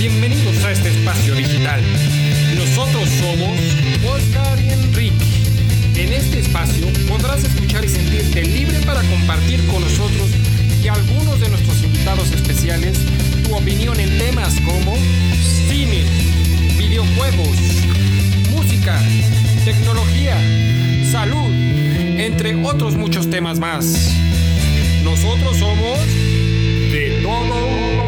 Bienvenidos a este espacio digital. Nosotros somos Oscar y Enrique. En este espacio podrás escuchar y sentirte libre para compartir con nosotros y algunos de nuestros invitados especiales tu opinión en temas como cine, videojuegos, música, tecnología, salud, entre otros muchos temas más. Nosotros somos de todo.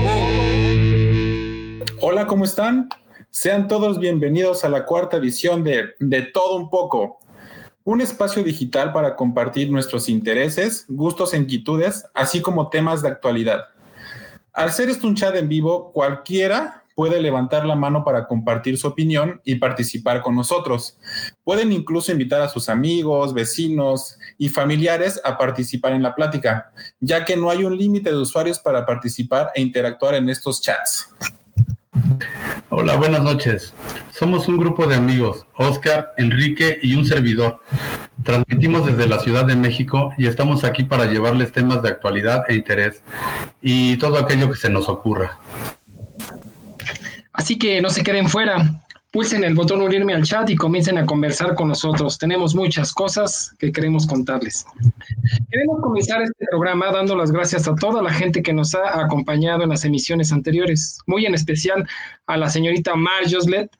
Hola, ¿cómo están? Sean todos bienvenidos a la cuarta edición de De todo un poco, un espacio digital para compartir nuestros intereses, gustos e inquietudes, así como temas de actualidad. Al ser esto un chat en vivo, cualquiera puede levantar la mano para compartir su opinión y participar con nosotros. Pueden incluso invitar a sus amigos, vecinos y familiares a participar en la plática, ya que no hay un límite de usuarios para participar e interactuar en estos chats. Hola, buenas noches. Somos un grupo de amigos, Oscar, Enrique y un servidor. Transmitimos desde la Ciudad de México y estamos aquí para llevarles temas de actualidad e interés y todo aquello que se nos ocurra. Así que no se queden fuera. Pulsen el botón unirme al chat y comiencen a conversar con nosotros. Tenemos muchas cosas que queremos contarles. Queremos comenzar este programa dando las gracias a toda la gente que nos ha acompañado en las emisiones anteriores, muy en especial a la señorita Mar Joslet,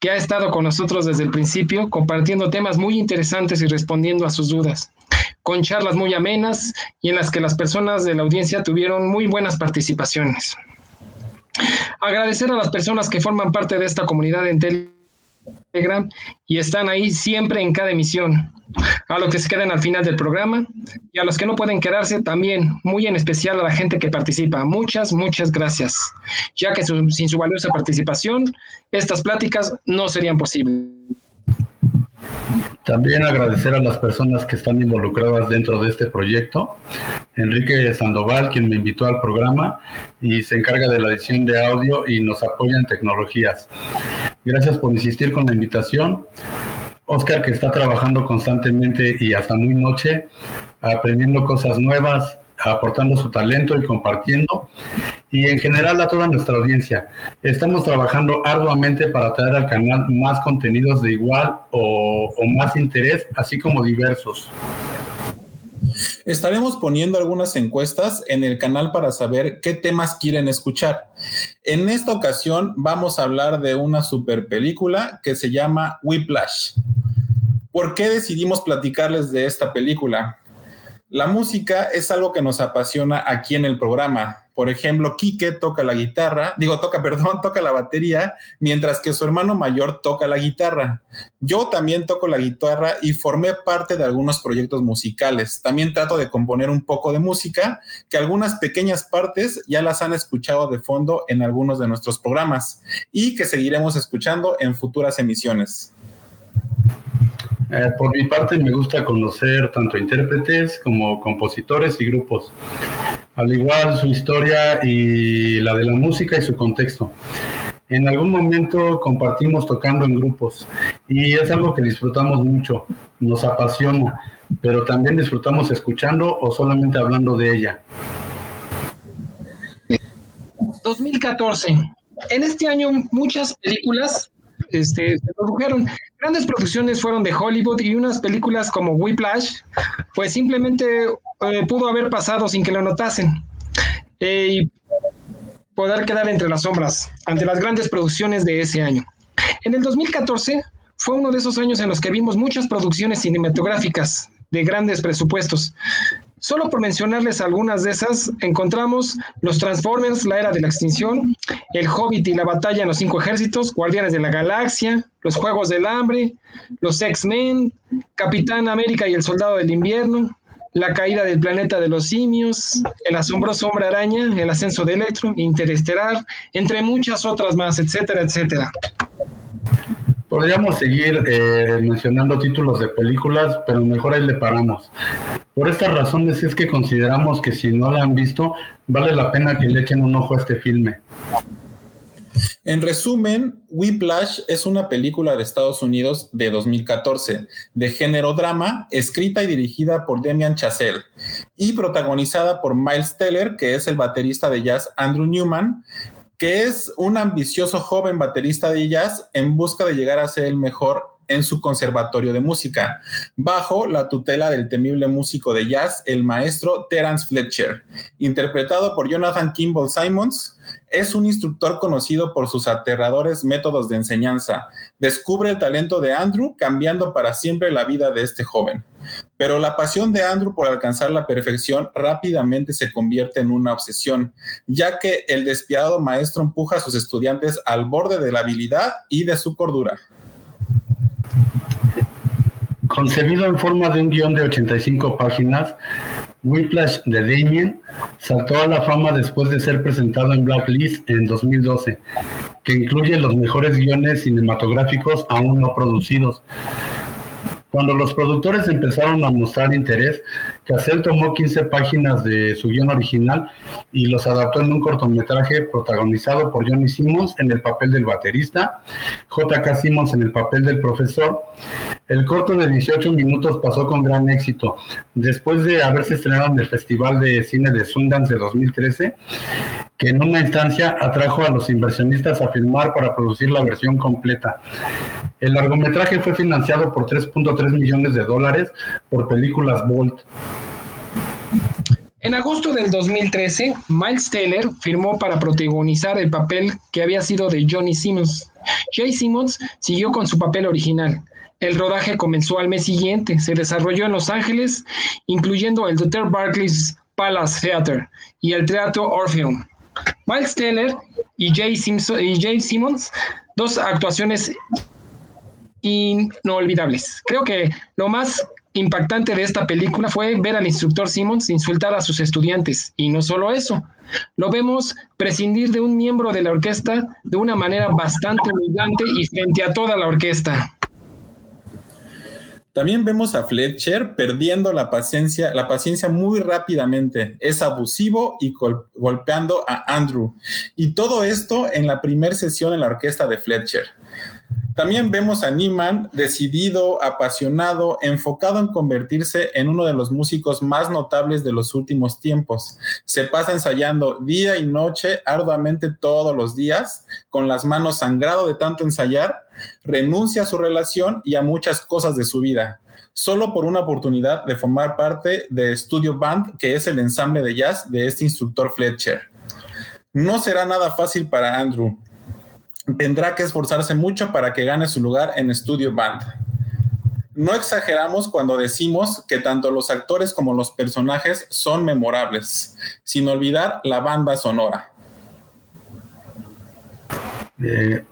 que ha estado con nosotros desde el principio, compartiendo temas muy interesantes y respondiendo a sus dudas, con charlas muy amenas y en las que las personas de la audiencia tuvieron muy buenas participaciones. Agradecer a las personas que forman parte de esta comunidad en Telegram y están ahí siempre en cada emisión. A los que se quedan al final del programa y a los que no pueden quedarse también, muy en especial a la gente que participa. Muchas, muchas gracias, ya que sin su valiosa participación, estas pláticas no serían posibles. También agradecer a las personas que están involucradas dentro de este proyecto. Enrique Sandoval, quien me invitó al programa y se encarga de la edición de audio y nos apoya en tecnologías. Gracias por insistir con la invitación. Oscar, que está trabajando constantemente y hasta muy noche, aprendiendo cosas nuevas, aportando su talento y compartiendo. Y en general a toda nuestra audiencia. Estamos trabajando arduamente para traer al canal más contenidos de igual o, más interés, así como diversos. Estaremos poniendo algunas encuestas en el canal para saber qué temas quieren escuchar. En esta ocasión vamos a hablar de una super película que se llama Whiplash. ¿Por qué decidimos platicarles de esta película? La música es algo que nos apasiona aquí en el programa. Por ejemplo, Quique toca la guitarra, digo, toca, perdón, toca la batería, mientras que su hermano mayor toca la guitarra. Yo también toco la guitarra y formé parte de algunos proyectos musicales. También trato de componer un poco de música, que algunas pequeñas partes ya las han escuchado de fondo en algunos de nuestros programas y que seguiremos escuchando en futuras emisiones. Eh, por mi parte, me gusta conocer tanto intérpretes como compositores y grupos, al igual su historia y la de la música y su contexto. En algún momento compartimos tocando en grupos y es algo que disfrutamos mucho, nos apasiona, pero también disfrutamos escuchando o solamente hablando de ella. 2014. En este año muchas películas este, se produjeron. Grandes producciones fueron de Hollywood y unas películas como Whiplash, pues simplemente eh, pudo haber pasado sin que lo notasen. Eh, y poder quedar entre las sombras ante las grandes producciones de ese año. En el 2014 fue uno de esos años en los que vimos muchas producciones cinematográficas de grandes presupuestos. Solo por mencionarles algunas de esas, encontramos los Transformers, la era de la extinción, el Hobbit y la batalla en los cinco ejércitos, Guardianes de la Galaxia, los Juegos del Hambre, los X-Men, Capitán América y el Soldado del Invierno, la caída del planeta de los simios, el asombroso hombre araña, el ascenso de Electro, Interestelar, entre muchas otras más, etcétera, etcétera. Podríamos seguir eh, mencionando títulos de películas, pero mejor ahí le paramos. Por estas razones es que consideramos que si no la han visto, vale la pena que le echen un ojo a este filme. En resumen, Whiplash es una película de Estados Unidos de 2014, de género drama, escrita y dirigida por Demian Chazelle y protagonizada por Miles Teller, que es el baterista de jazz Andrew Newman, que es un ambicioso joven baterista de jazz en busca de llegar a ser el mejor en su conservatorio de música, bajo la tutela del temible músico de jazz, el maestro Terence Fletcher, interpretado por Jonathan Kimball Simons. Es un instructor conocido por sus aterradores métodos de enseñanza. Descubre el talento de Andrew, cambiando para siempre la vida de este joven. Pero la pasión de Andrew por alcanzar la perfección rápidamente se convierte en una obsesión, ya que el despiadado maestro empuja a sus estudiantes al borde de la habilidad y de su cordura. Concebido en forma de un guion de 85 páginas, Whiplash de Damien saltó a la fama después de ser presentado en Blacklist en 2012, que incluye los mejores guiones cinematográficos aún no producidos. Cuando los productores empezaron a mostrar interés, Cassell tomó 15 páginas de su guion original y los adaptó en un cortometraje protagonizado por Johnny Simmons en el papel del baterista, J.K. Simmons en el papel del profesor. El corto de 18 minutos pasó con gran éxito. Después de haberse estrenado en el Festival de Cine de Sundance de 2013, que en una instancia atrajo a los inversionistas a filmar para producir la versión completa. El largometraje fue financiado por 3.3 millones de dólares por películas Bolt. En agosto del 2013, Miles Teller firmó para protagonizar el papel que había sido de Johnny Simmons. Jay Simmons siguió con su papel original. El rodaje comenzó al mes siguiente, se desarrolló en Los Ángeles, incluyendo el Dr. Barclays Palace Theater y el Teatro Orpheum. Miles Teller y Jay, y Jay Simmons, dos actuaciones inolvidables. Creo que lo más impactante de esta película fue ver al instructor Simmons insultar a sus estudiantes. Y no solo eso, lo vemos prescindir de un miembro de la orquesta de una manera bastante humillante y frente a toda la orquesta. También vemos a Fletcher perdiendo la paciencia, la paciencia muy rápidamente. Es abusivo y golpeando a Andrew. Y todo esto en la primera sesión en la orquesta de Fletcher. También vemos a Niemann decidido, apasionado, enfocado en convertirse en uno de los músicos más notables de los últimos tiempos. Se pasa ensayando día y noche, arduamente todos los días, con las manos sangrado de tanto ensayar, renuncia a su relación y a muchas cosas de su vida, solo por una oportunidad de formar parte de Studio Band, que es el ensamble de jazz de este instructor Fletcher. No será nada fácil para Andrew tendrá que esforzarse mucho para que gane su lugar en Studio Band. No exageramos cuando decimos que tanto los actores como los personajes son memorables, sin olvidar la banda sonora. Eh,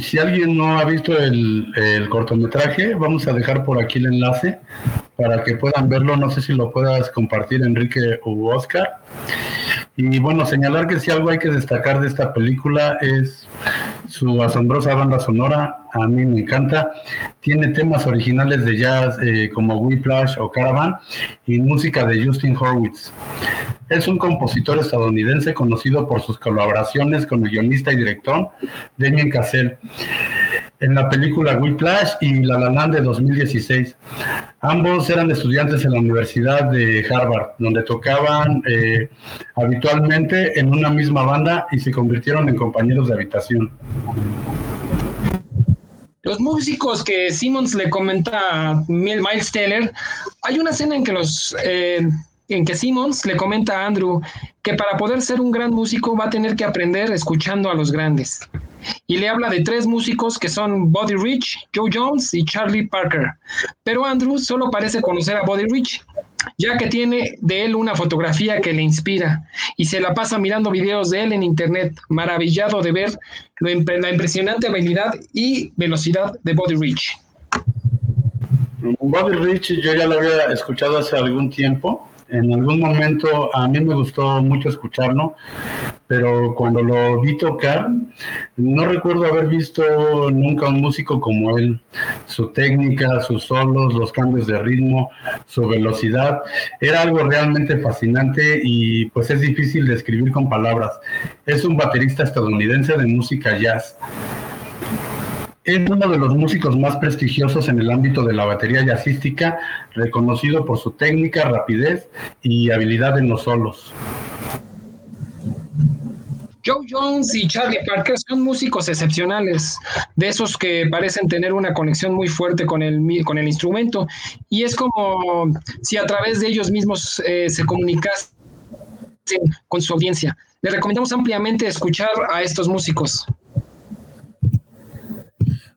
si alguien no ha visto el, el, cortometraje, vamos a dejar por aquí el enlace para que puedan verlo. No sé si lo puedas compartir, Enrique u Oscar. Y bueno, señalar que si algo hay que destacar de esta película es su asombrosa banda sonora, a mí me encanta. Tiene temas originales de jazz eh, como Whiplash o Caravan y música de Justin Horwitz. Es un compositor estadounidense conocido por sus colaboraciones con el guionista y director Damien Cassell en la película Whiplash y La La Land de 2016. Ambos eran estudiantes en la Universidad de Harvard, donde tocaban eh, habitualmente en una misma banda y se convirtieron en compañeros de habitación. Los músicos que Simmons le comenta a Miles Teller, hay una escena en que los eh, en que Simmons le comenta a Andrew que para poder ser un gran músico va a tener que aprender escuchando a los grandes y le habla de tres músicos que son Buddy Rich, Joe Jones y Charlie Parker. Pero Andrew solo parece conocer a Buddy Rich, ya que tiene de él una fotografía que le inspira y se la pasa mirando videos de él en internet, maravillado de ver la impresionante habilidad y velocidad de Buddy Rich. Buddy Rich yo ya lo había escuchado hace algún tiempo en algún momento a mí me gustó mucho escucharlo, pero cuando lo vi tocar, no recuerdo haber visto nunca un músico como él. Su técnica, sus solos, los cambios de ritmo, su velocidad, era algo realmente fascinante y pues es difícil de escribir con palabras. Es un baterista estadounidense de música jazz. Es uno de los músicos más prestigiosos en el ámbito de la batería jazzística, reconocido por su técnica, rapidez y habilidad en los solos. Joe Jones y Charlie Parker son músicos excepcionales, de esos que parecen tener una conexión muy fuerte con el, con el instrumento, y es como si a través de ellos mismos eh, se comunicasen con su audiencia. Les recomendamos ampliamente escuchar a estos músicos.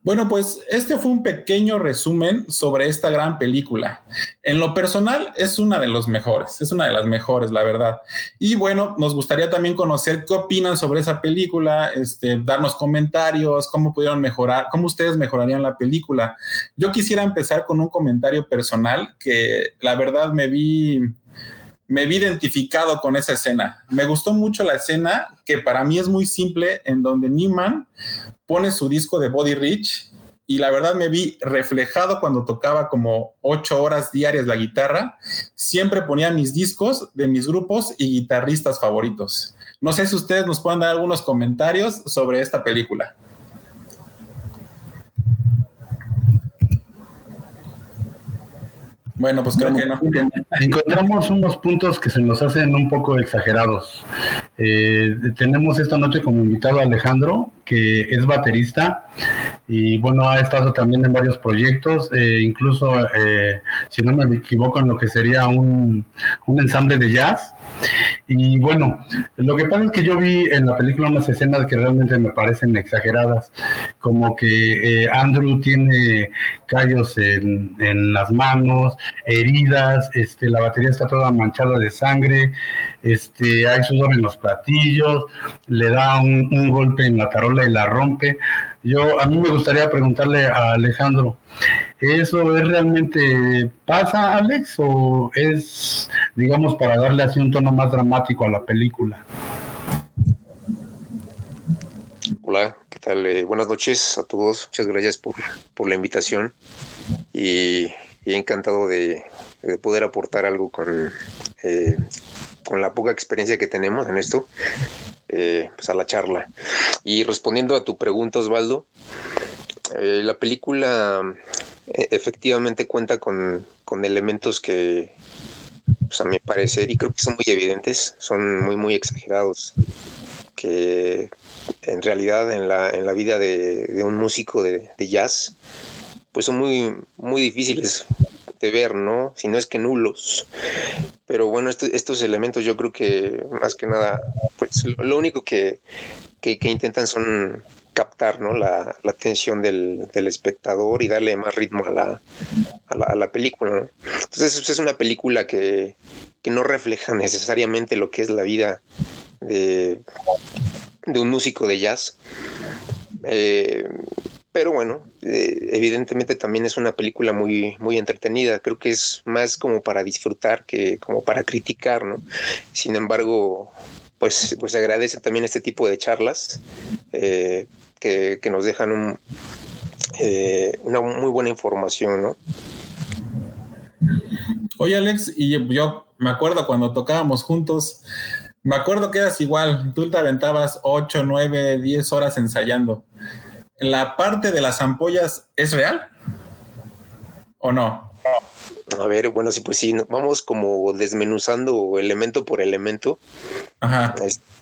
Bueno, pues este fue un pequeño resumen sobre esta gran película. En lo personal es una de los mejores, es una de las mejores, la verdad. Y bueno, nos gustaría también conocer qué opinan sobre esa película, este, darnos comentarios, cómo pudieron mejorar, cómo ustedes mejorarían la película. Yo quisiera empezar con un comentario personal que la verdad me vi me vi identificado con esa escena. Me gustó mucho la escena, que para mí es muy simple, en donde Neiman pone su disco de Body Rich y la verdad me vi reflejado cuando tocaba como ocho horas diarias la guitarra. Siempre ponía mis discos de mis grupos y guitarristas favoritos. No sé si ustedes nos pueden dar algunos comentarios sobre esta película. Bueno, pues creo que no. Encontramos unos puntos que se nos hacen un poco exagerados. Eh, tenemos esta noche como invitado a Alejandro, que es baterista y bueno, ha estado también en varios proyectos, eh, incluso, eh, si no me equivoco, en lo que sería un, un ensamble de jazz. Y bueno, lo que pasa es que yo vi en la película unas escenas que realmente me parecen exageradas, como que eh, Andrew tiene callos en, en, las manos, heridas, este, la batería está toda manchada de sangre, este, hay sudor en los platillos, le da un, un golpe en la tarola y la rompe. Yo, a mí me gustaría preguntarle a Alejandro, ¿eso es realmente pasa, Alex, o es, digamos, para darle así un tono más dramático a la película? Hola, ¿qué tal? Eh, buenas noches a todos. Muchas gracias por, por la invitación y, encantado de, poder aportar algo con, eh, con la poca experiencia que tenemos en esto. Eh, pues a la charla. Y respondiendo a tu pregunta, Osvaldo, eh, la película eh, efectivamente cuenta con, elementos que, pues a mi parecer, y creo que son muy evidentes, son muy, muy exagerados, que en realidad en la, en la vida de, un músico de, jazz, pues son muy, muy difíciles de ver, ¿no? Si no es que nulos. Pero bueno, estos elementos yo creo que más que nada, pues lo único que, intentan son captar ¿no? la, atención del, espectador y darle más ritmo a la, a la, película. Entonces es una película que, no refleja necesariamente lo que es la vida de, de un músico de jazz. Eh, pero bueno, eh, evidentemente también es una película muy, muy entretenida. Creo que es más como para disfrutar que como para criticar, ¿no? Sin embargo, pues, pues agradece también este tipo de charlas eh, que, nos dejan un, eh, una muy buena información, ¿no? Oye, Alex, y yo me acuerdo cuando tocábamos juntos, me acuerdo que eras igual, tú te aventabas 8, 9, 10 horas ensayando la parte de las ampollas es real o no? A ver, bueno, sí, pues sí, vamos como desmenuzando elemento por elemento. Ajá.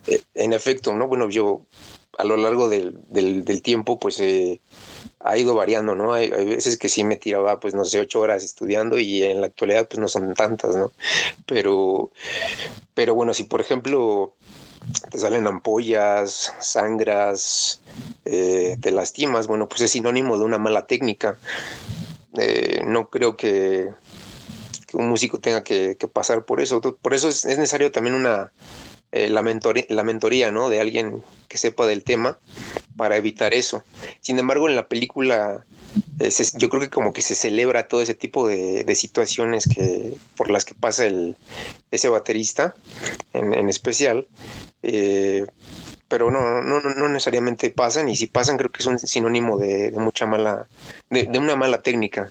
Eh, en efecto, ¿no? Bueno, yo a lo largo del, tiempo, pues eh, ha ido variando, ¿no? Hay, hay, veces que sí me tiraba, pues no sé, ocho horas estudiando y en la actualidad, pues no son tantas, ¿no? Pero, pero bueno, si por ejemplo te salen ampollas, sangras, eh, te lastimas, bueno, pues es sinónimo de una mala técnica. Eh, no creo que, un músico tenga que, pasar por eso. Por eso es, necesario también una eh, la, mentoría, la mentoría, ¿no? De alguien que sepa del tema para evitar eso. Sin embargo, en la película yo creo que como que se celebra todo ese tipo de, situaciones que por las que pasa el, ese baterista en, especial. Eh, pero no, no, no necesariamente pasan, y si pasan creo que es un sinónimo de, mucha mala, de, una mala técnica.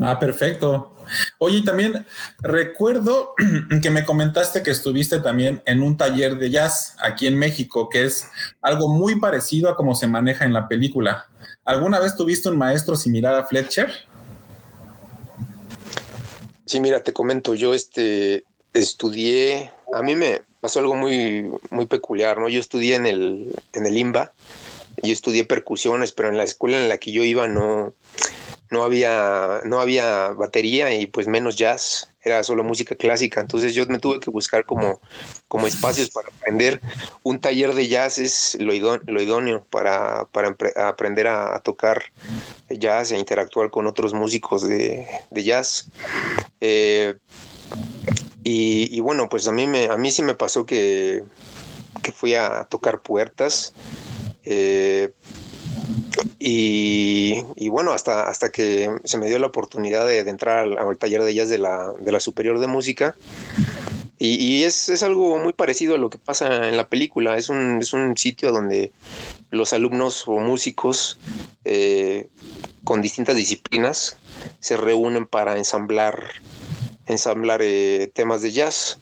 Ah, perfecto. Oye, también recuerdo que me comentaste que estuviste también en un taller de jazz aquí en México, que es algo muy parecido a cómo se maneja en la película. ¿Alguna vez tuviste un maestro similar a Fletcher? Sí, mira, te comento, yo este estudié, a mí me, pasó algo muy, muy peculiar, ¿no? Yo estudié en el, en el IMBA, yo estudié percusiones, pero en la escuela en la que yo iba no, no había, no había batería y pues menos jazz, era solo música clásica. Entonces yo me tuve que buscar como, como espacios para aprender. Un taller de jazz es lo, idóneo, para, para aprender a, tocar jazz e interactuar con otros músicos de, jazz. Eh, y, bueno, pues a mí, me, a mí sí me pasó que, que fui a tocar puertas. Eh, y, bueno, hasta, hasta que se me dio la oportunidad de, entrar al, taller de jazz de la, de la Superior de Música. Y, es, es, algo muy parecido a lo que pasa en la película. Es un, es un sitio donde los alumnos o músicos eh, con distintas disciplinas se reúnen para ensamblar, ensamblar eh, temas de jazz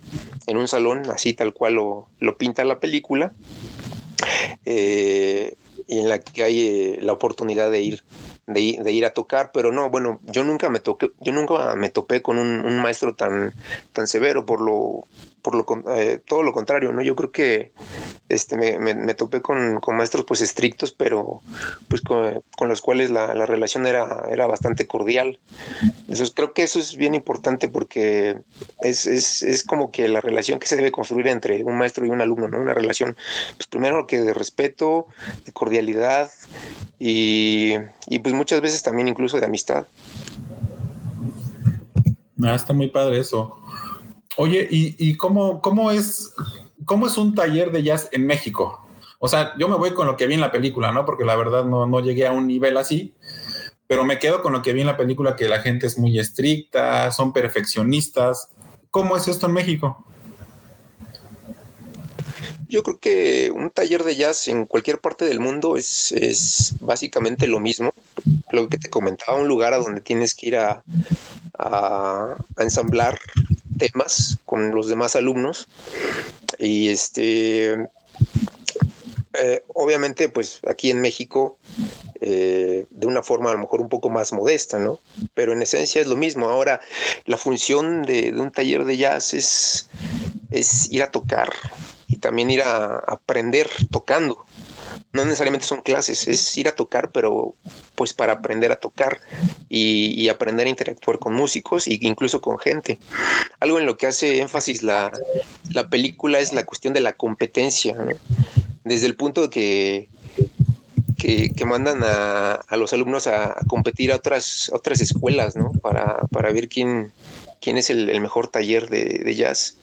en un salón, así tal cual lo, lo pinta la película. Eh, en la que hay eh, la oportunidad de ir, de, ir a tocar, pero no, bueno, yo nunca me toqué, yo nunca me topé con un, un maestro tan, tan severo por lo, por lo eh, todo lo contrario, ¿no? Yo creo que este me, topé con, con, maestros pues estrictos, pero pues con, con los cuales la, la, relación era, era bastante cordial. Entonces creo que eso es bien importante porque es, es, es, como que la relación que se debe construir entre un maestro y un alumno, ¿no? Una relación, pues primero que de respeto, de cordialidad y, y pues muchas veces también incluso de amistad. Ah, está muy padre eso. Oye, ¿y, cómo, cómo, es, cómo es un taller de jazz en México? O sea, yo me voy con lo que vi en la película, ¿no? Porque la verdad no, no llegué a un nivel así, pero me quedo con lo que vi en la película, que la gente es muy estricta, son perfeccionistas. ¿Cómo es esto en México? Yo creo que un taller de jazz en cualquier parte del mundo es, es básicamente lo mismo. Lo que te comentaba, un lugar a donde tienes que ir a, a, ensamblar temas con los demás alumnos. Y este, eh, obviamente, pues aquí en México, eh, de una forma a lo mejor un poco más modesta, ¿no? Pero en esencia es lo mismo. Ahora, la función de, un taller de jazz es, es ir a tocar y también ir a aprender tocando no necesariamente son clases, es ir a tocar, pero pues para aprender a tocar y, aprender a interactuar con músicos e incluso con gente. Algo en lo que hace énfasis la, película es la cuestión de la competencia, desde el punto de que que, mandan a, los alumnos a, competir a otras, otras escuelas, ¿no? Para, para ver quién, quién es el, mejor taller de, jazz.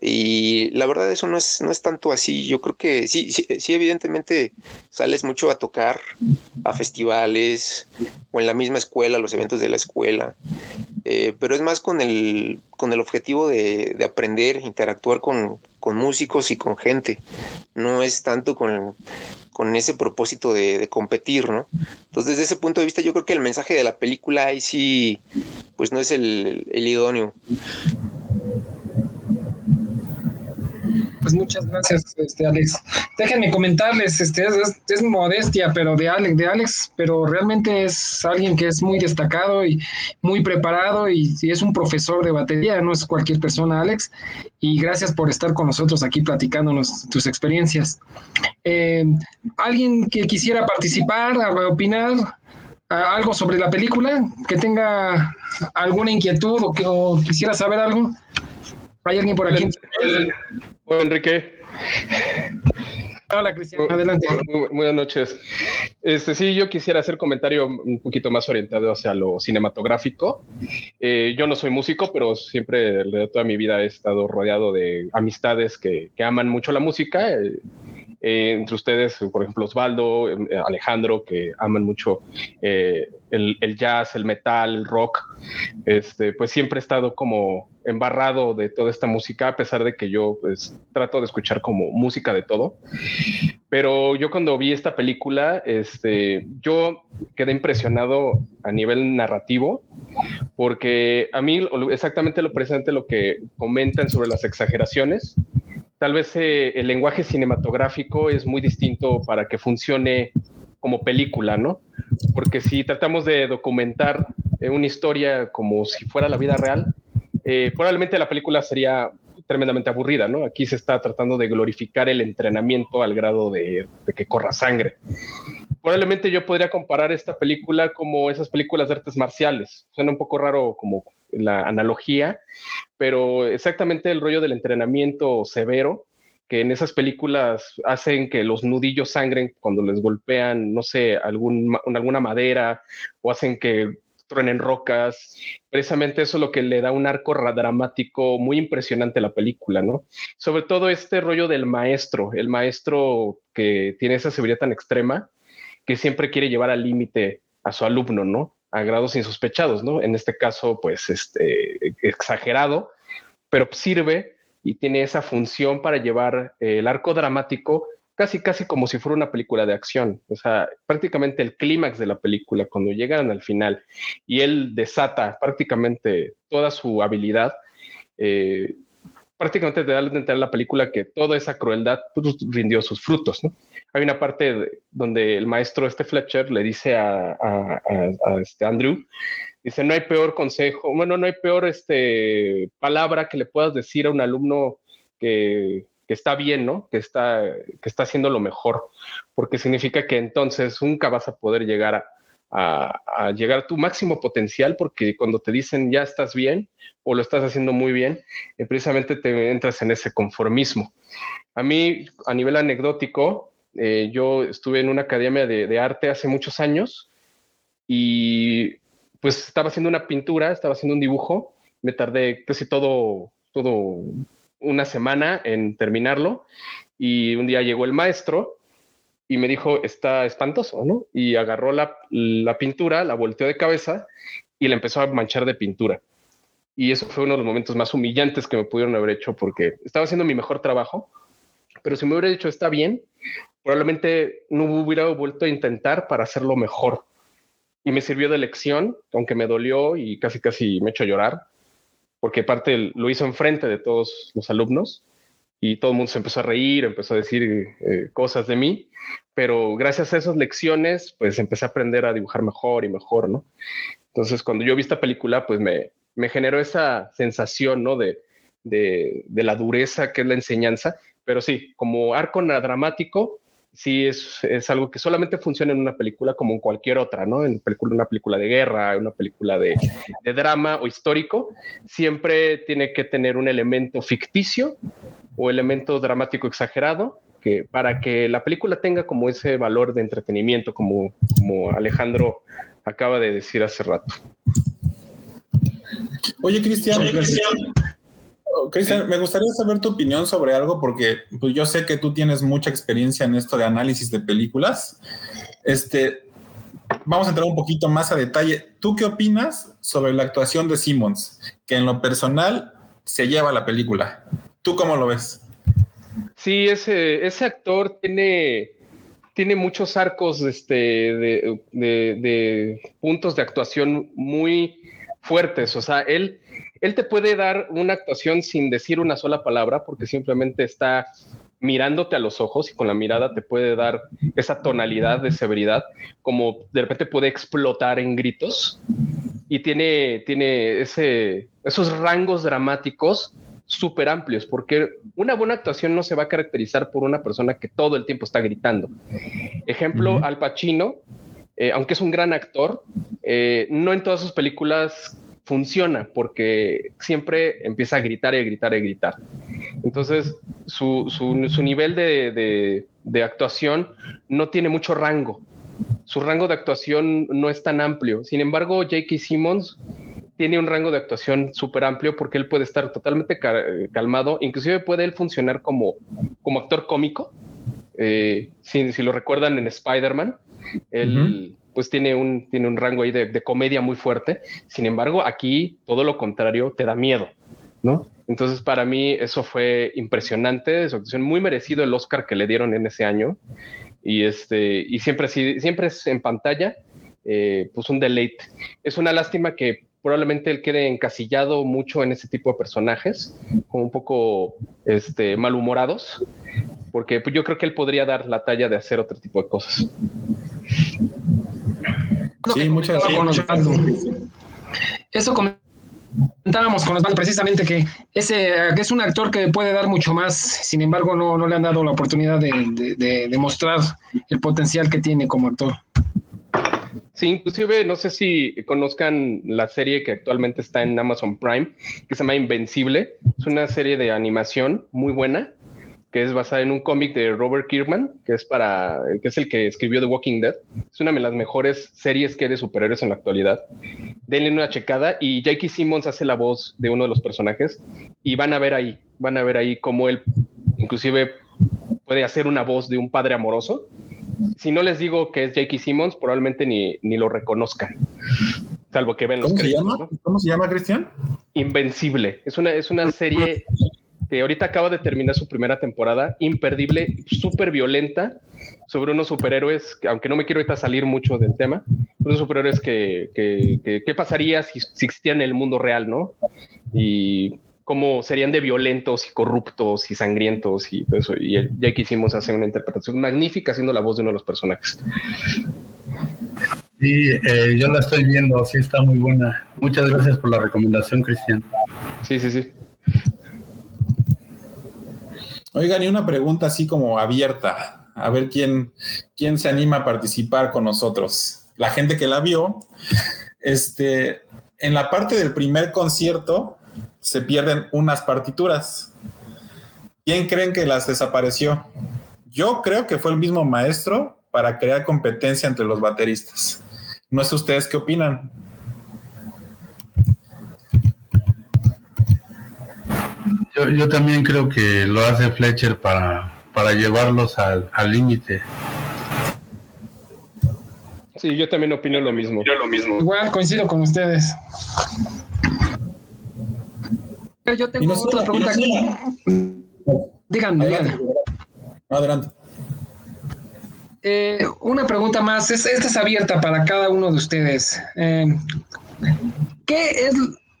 Y la verdad eso no es, no es tanto así. Yo creo que sí, sí, sí, evidentemente sales mucho a tocar a festivales o en la misma escuela, los eventos de la escuela. Eh, pero es más con el, con el objetivo de, de aprender, interactuar con, con músicos y con gente. No es tanto con, con ese propósito de, competir, ¿no? Entonces, desde ese punto de vista, yo creo que el mensaje de la película ahí sí, pues no es el, el idóneo. Pues muchas gracias, este, Alex. Déjenme comentarles, este, es, modestia, pero de Alex, de Alex, pero realmente es alguien que es muy destacado y muy preparado y, es un profesor de batería, no es cualquier persona, Alex. Y gracias por estar con nosotros aquí platicándonos tus experiencias. Eh, ¿Alguien que quisiera participar, opinar? algo sobre la película, que tenga alguna inquietud o que quisiera saber algo. ¿Hay alguien por aquí? Hola, Enrique. Hola, Cristian. Adelante. Muy, buenas noches. Este, sí, yo quisiera hacer comentario un poquito más orientado hacia lo cinematográfico. Eh, yo no soy músico, pero siempre de toda mi vida he estado rodeado de amistades que, que aman mucho la música. Eh, eh, entre ustedes, por ejemplo, Osvaldo, Alejandro, que aman mucho el, el, jazz, el metal, el rock. Este, pues siempre he estado como embarrado de toda esta música, a pesar de que yo pues, trato de escuchar como música de todo. Pero yo cuando vi esta película, este, yo quedé impresionado a nivel narrativo, porque a mí exactamente lo presente lo que comentan sobre las exageraciones. Tal vez eh, el lenguaje cinematográfico es muy distinto para que funcione como película, ¿no? Porque si tratamos de documentar eh, una historia como si fuera la vida real, eh, probablemente la película sería tremendamente aburrida, ¿no? Aquí se está tratando de glorificar el entrenamiento al grado de, que corra sangre. Probablemente yo podría comparar esta película como esas películas de artes marciales. Suena un poco raro como la analogía, pero exactamente el rollo del entrenamiento severo que en esas películas hacen que los nudillos sangren cuando les golpean, no sé, algún, alguna madera o hacen que truenen rocas. Precisamente eso es lo que le da un arco dramático muy impresionante a la película, ¿no? Sobre todo este rollo del maestro, el maestro que tiene esa seguridad tan extrema que siempre quiere llevar al límite a su alumno, ¿no? A grados insospechados, ¿no? En este caso, pues, este, exagerado, pero sirve y tiene esa función para llevar eh, el arco dramático casi, casi como si fuera una película de acción. O sea, prácticamente el clímax de la película, cuando llegan al final y él desata prácticamente toda su habilidad, eh, prácticamente te da a entender la película que toda esa crueldad pues, rindió sus frutos. ¿no? Hay una parte donde el maestro este Fletcher le dice a, a este Andrew, Dice, no hay peor consejo, bueno, no hay peor este, palabra que le puedas decir a un alumno que, está bien, ¿no? Que está, que está haciendo lo mejor, porque significa que entonces nunca vas a poder llegar a, llegar a tu máximo potencial, porque cuando te dicen ya estás bien o lo estás haciendo muy bien, eh, precisamente te entras en ese conformismo. A mí, a nivel anecdótico, eh, yo estuve en una academia de, de arte hace muchos años y pues estaba haciendo una pintura, estaba haciendo un dibujo, me tardé casi todo, todo una semana en terminarlo y un día llegó el maestro y me dijo, está espantoso, ¿no? Y agarró la, la pintura, la volteó de cabeza y la empezó a manchar de pintura. Y eso fue uno de los momentos más humillantes que me pudieron haber hecho porque estaba haciendo mi mejor trabajo, pero si me hubiera dicho está bien, probablemente no hubiera vuelto a intentar para hacerlo mejor y me sirvió de lección, aunque me dolió y casi casi me echó llorar, porque aparte lo hizo enfrente de todos los alumnos y todo el mundo se empezó a reír, empezó a decir eh, cosas de mí, pero gracias a esas lecciones, pues empecé a aprender a dibujar mejor y mejor, ¿no? Entonces, cuando yo vi esta película, pues me, me generó esa sensación, ¿no? De, de, de la dureza que es la enseñanza, pero sí, como arco dramático, sí es, es, algo que solamente funciona en una película como en cualquier otra, ¿no? En película, una película de guerra, una película de, de, drama o histórico, siempre tiene que tener un elemento ficticio o elemento dramático exagerado que, para que la película tenga como ese valor de entretenimiento, como, como Alejandro acaba de decir hace rato. Oye, Cristian, Cristian, me gustaría saber tu opinión sobre algo porque pues, yo sé que tú tienes mucha experiencia en esto de análisis de películas. Este, vamos a entrar un poquito más a detalle. ¿Tú qué opinas sobre la actuación de Simmons, que en lo personal se lleva la película? ¿Tú cómo lo ves? Sí, ese, ese actor tiene, tiene muchos arcos este, de, de puntos de actuación muy fuertes. O sea, él él te puede dar una actuación sin decir una sola palabra porque simplemente está mirándote a los ojos y con la mirada te puede dar esa tonalidad de severidad, como de repente puede explotar en gritos y tiene, tiene ese, esos rangos dramáticos súper amplios, porque una buena actuación no se va a caracterizar por una persona que todo el tiempo está gritando. Ejemplo, Al Pacino, eh, aunque es un gran actor, eh, no en todas sus películas funciona porque siempre empieza a gritar y a gritar y a gritar. Entonces, su, su, nivel de, de, actuación no tiene mucho rango. Su rango de actuación no es tan amplio. Sin embargo, J.K. Simmons tiene un rango de actuación súper amplio porque él puede estar totalmente calmado, inclusive puede él funcionar como, como actor cómico. Eh, si, si, lo recuerdan en Spider-Man, él, pues tiene un, tiene un rango ahí de, comedia muy fuerte. Sin embargo, aquí todo lo contrario te da miedo, ¿no? Entonces, para mí eso fue impresionante, su actuación muy merecido el Oscar que le dieron en ese año. Y, este, y siempre, siempre es en pantalla, eh, pues un deleite. Es una lástima que probablemente él quede encasillado mucho en ese tipo de personajes, como un poco este, malhumorados, porque pues, yo creo que él podría dar la talla de hacer otro tipo de cosas. Sí, muchas gracias. Eso Comentábamos con Osvaldo precisamente que ese que es un actor que puede dar mucho más, sin embargo no, no le han dado la oportunidad de, de, de mostrar el potencial que tiene como actor. Sí, inclusive no sé si conozcan la serie que actualmente está en Amazon Prime, que se llama Invencible. Es una serie de animación muy buena, que es basada en un cómic de Robert Kirkman, que es para, que es el que escribió The Walking Dead. Es una de las mejores series que hay de superhéroes en la actualidad. Denle una checada y J.K. Simmons hace la voz de uno de los personajes y van a ver ahí, van a ver ahí cómo él inclusive puede hacer una voz de un padre amoroso si no les digo que es J.K. Simmons, probablemente ni, ni lo reconozcan. Salvo que ven los ¿Cómo se llama? ¿Cómo se llama, Cristian? Invencible. Es una, es una serie que ahorita acaba de terminar su primera temporada, imperdible, súper violenta, sobre unos superhéroes, que, aunque no me quiero ahorita salir mucho del tema, unos superhéroes que, que, que, pasaría si, si existían en el mundo real, ¿no? Y cómo serían de violentos y corruptos y sangrientos y todo eso. Y ya quisimos hacer una interpretación magnífica haciendo la voz de uno de los personajes. Sí, eh, yo la estoy viendo, sí está muy buena. Muchas gracias por la recomendación, Cristian. Sí, sí, sí. Oigan, y una pregunta así como abierta, a ver quién, quién se anima a participar con nosotros. La gente que la vio, este, en la parte del primer concierto, se pierden unas partituras. ¿Quién creen que las desapareció? Yo creo que fue el mismo maestro para crear competencia entre los bateristas. No sé ustedes qué opinan. Yo, también creo que lo hace Fletcher para, para llevarlos al límite. sí, yo también opino lo mismo. Yo lo mismo. Igual coincido con ustedes yo tengo otra pregunta aquí. Díganme, díganme. Adelante. Eh, una pregunta más, esta es abierta para cada uno de ustedes. Eh, ¿Qué es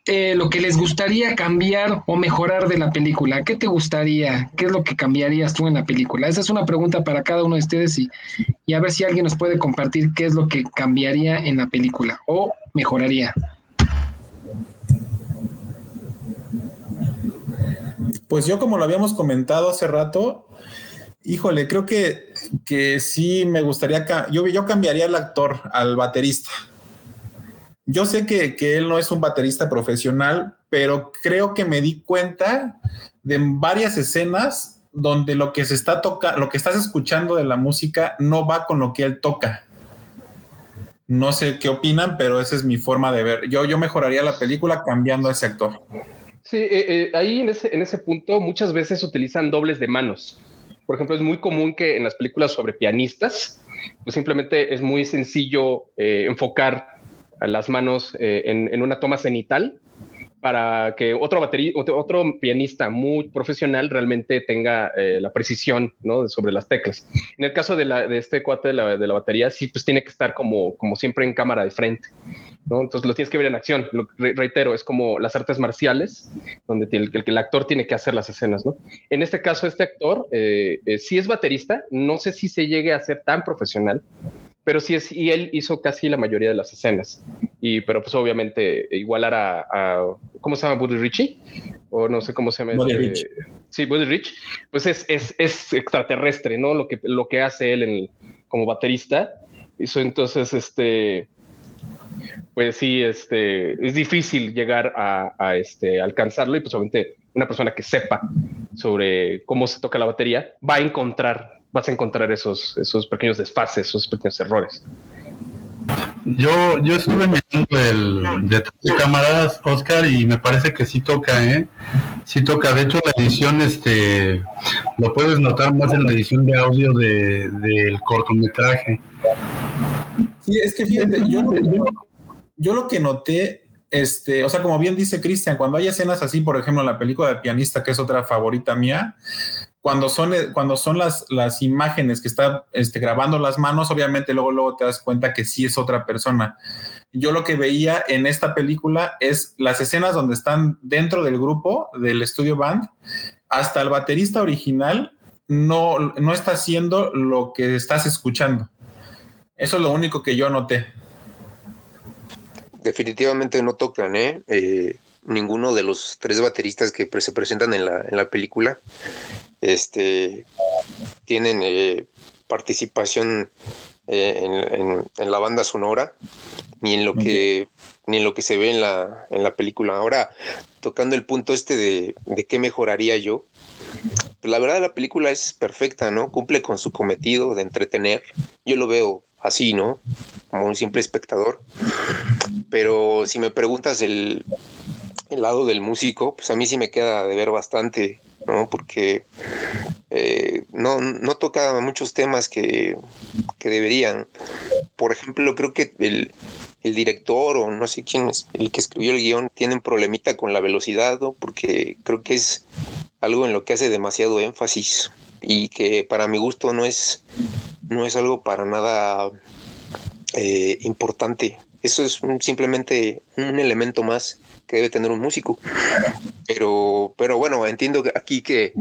eh, lo que les gustaría cambiar o mejorar de la película? ¿Qué te gustaría? ¿Qué es lo que cambiarías tú en la película? Esa es una pregunta para cada uno de ustedes y, y a ver si alguien nos puede compartir qué es lo que cambiaría en la película o mejoraría. Pues yo, como lo habíamos comentado hace rato, híjole, creo que, que sí me gustaría, yo, yo cambiaría al actor, al baterista. Yo sé que, que él no es un baterista profesional, pero creo que me di cuenta de varias escenas donde lo que se está tocando, lo que estás escuchando de la música no va con lo que él toca. No sé qué opinan, pero esa es mi forma de ver. Yo, yo mejoraría la película cambiando a ese actor. Sí, eh, eh, ahí en ese, en ese punto muchas veces utilizan dobles de manos. Por ejemplo, es muy común que en las películas sobre pianistas, pues simplemente es muy sencillo eh, enfocar las manos en, en, una toma cenital para que otro, batería, otro, pianista muy profesional realmente tenga eh, la precisión sobre las teclas. En el caso de, este cuate de la, batería, sí, pues tiene que estar como, siempre en cámara de frente. ¿no? Entonces lo tienes que ver en acción. Lo, reitero, es como las artes marciales, donde el, actor tiene que hacer las escenas. En este caso, este actor eh, eh, sí es baterista, no sé si se llegue a ser tan profesional, pero sí es, y él hizo casi la mayoría de las escenas. Y, pero pues obviamente igualar a, a ¿cómo se llama? Buddy Richie, o no sé cómo se llama. Buddy Rich. Sí, Buddy Rich, pues es, es, es, extraterrestre, ¿no? Lo que, lo que hace él en, como baterista. Hizo entonces, este, pues sí, este, es difícil llegar a, a, este, alcanzarlo y pues obviamente una persona que sepa sobre cómo se toca la batería va a encontrar vas a encontrar esos, esos pequeños desfases, esos pequeños errores. Yo, yo estuve mirando el de, camaradas Oscar y me parece que sí toca, ¿eh? Sí toca. De hecho, la edición, este, lo puedes notar más en la edición de audio del de, cortometraje. Sí, es que fíjate, yo, yo, yo lo que noté este, o sea, como bien dice Cristian, cuando hay escenas así, por ejemplo, en la película de pianista, que es otra favorita mía, cuando son, cuando son las, las imágenes que está este, grabando las manos, obviamente luego, luego te das cuenta que sí es otra persona. Yo lo que veía en esta película es las escenas donde están dentro del grupo del estudio band, hasta el baterista original no, no está haciendo lo que estás escuchando. Eso es lo único que yo noté. Definitivamente no tocan, ¿eh? eh ninguno de los tres bateristas que se presentan en la, en la película este, tienen eh, participación eh, en, la banda sonora, ni en lo que ni en lo que se ve en la, en la película. Ahora, tocando el punto este de, de qué mejoraría yo, pues la verdad la película es perfecta, ¿no? Cumple con su cometido de entretener. Yo lo veo así, ¿no? Como un simple espectador. Pero si me preguntas el, el lado del músico, pues a mí sí me queda de ver bastante, ¿no? Porque eh, no, no toca muchos temas que, que, deberían. Por ejemplo, creo que el, el, director o no sé quién es el que escribió el guion tiene un problemita con la velocidad, ¿no? Porque creo que es algo en lo que hace demasiado énfasis y que para mi gusto no es, no es algo para nada eh, importante. Eso es simplemente un elemento más que debe tener un músico. Pero, pero bueno, entiendo aquí que,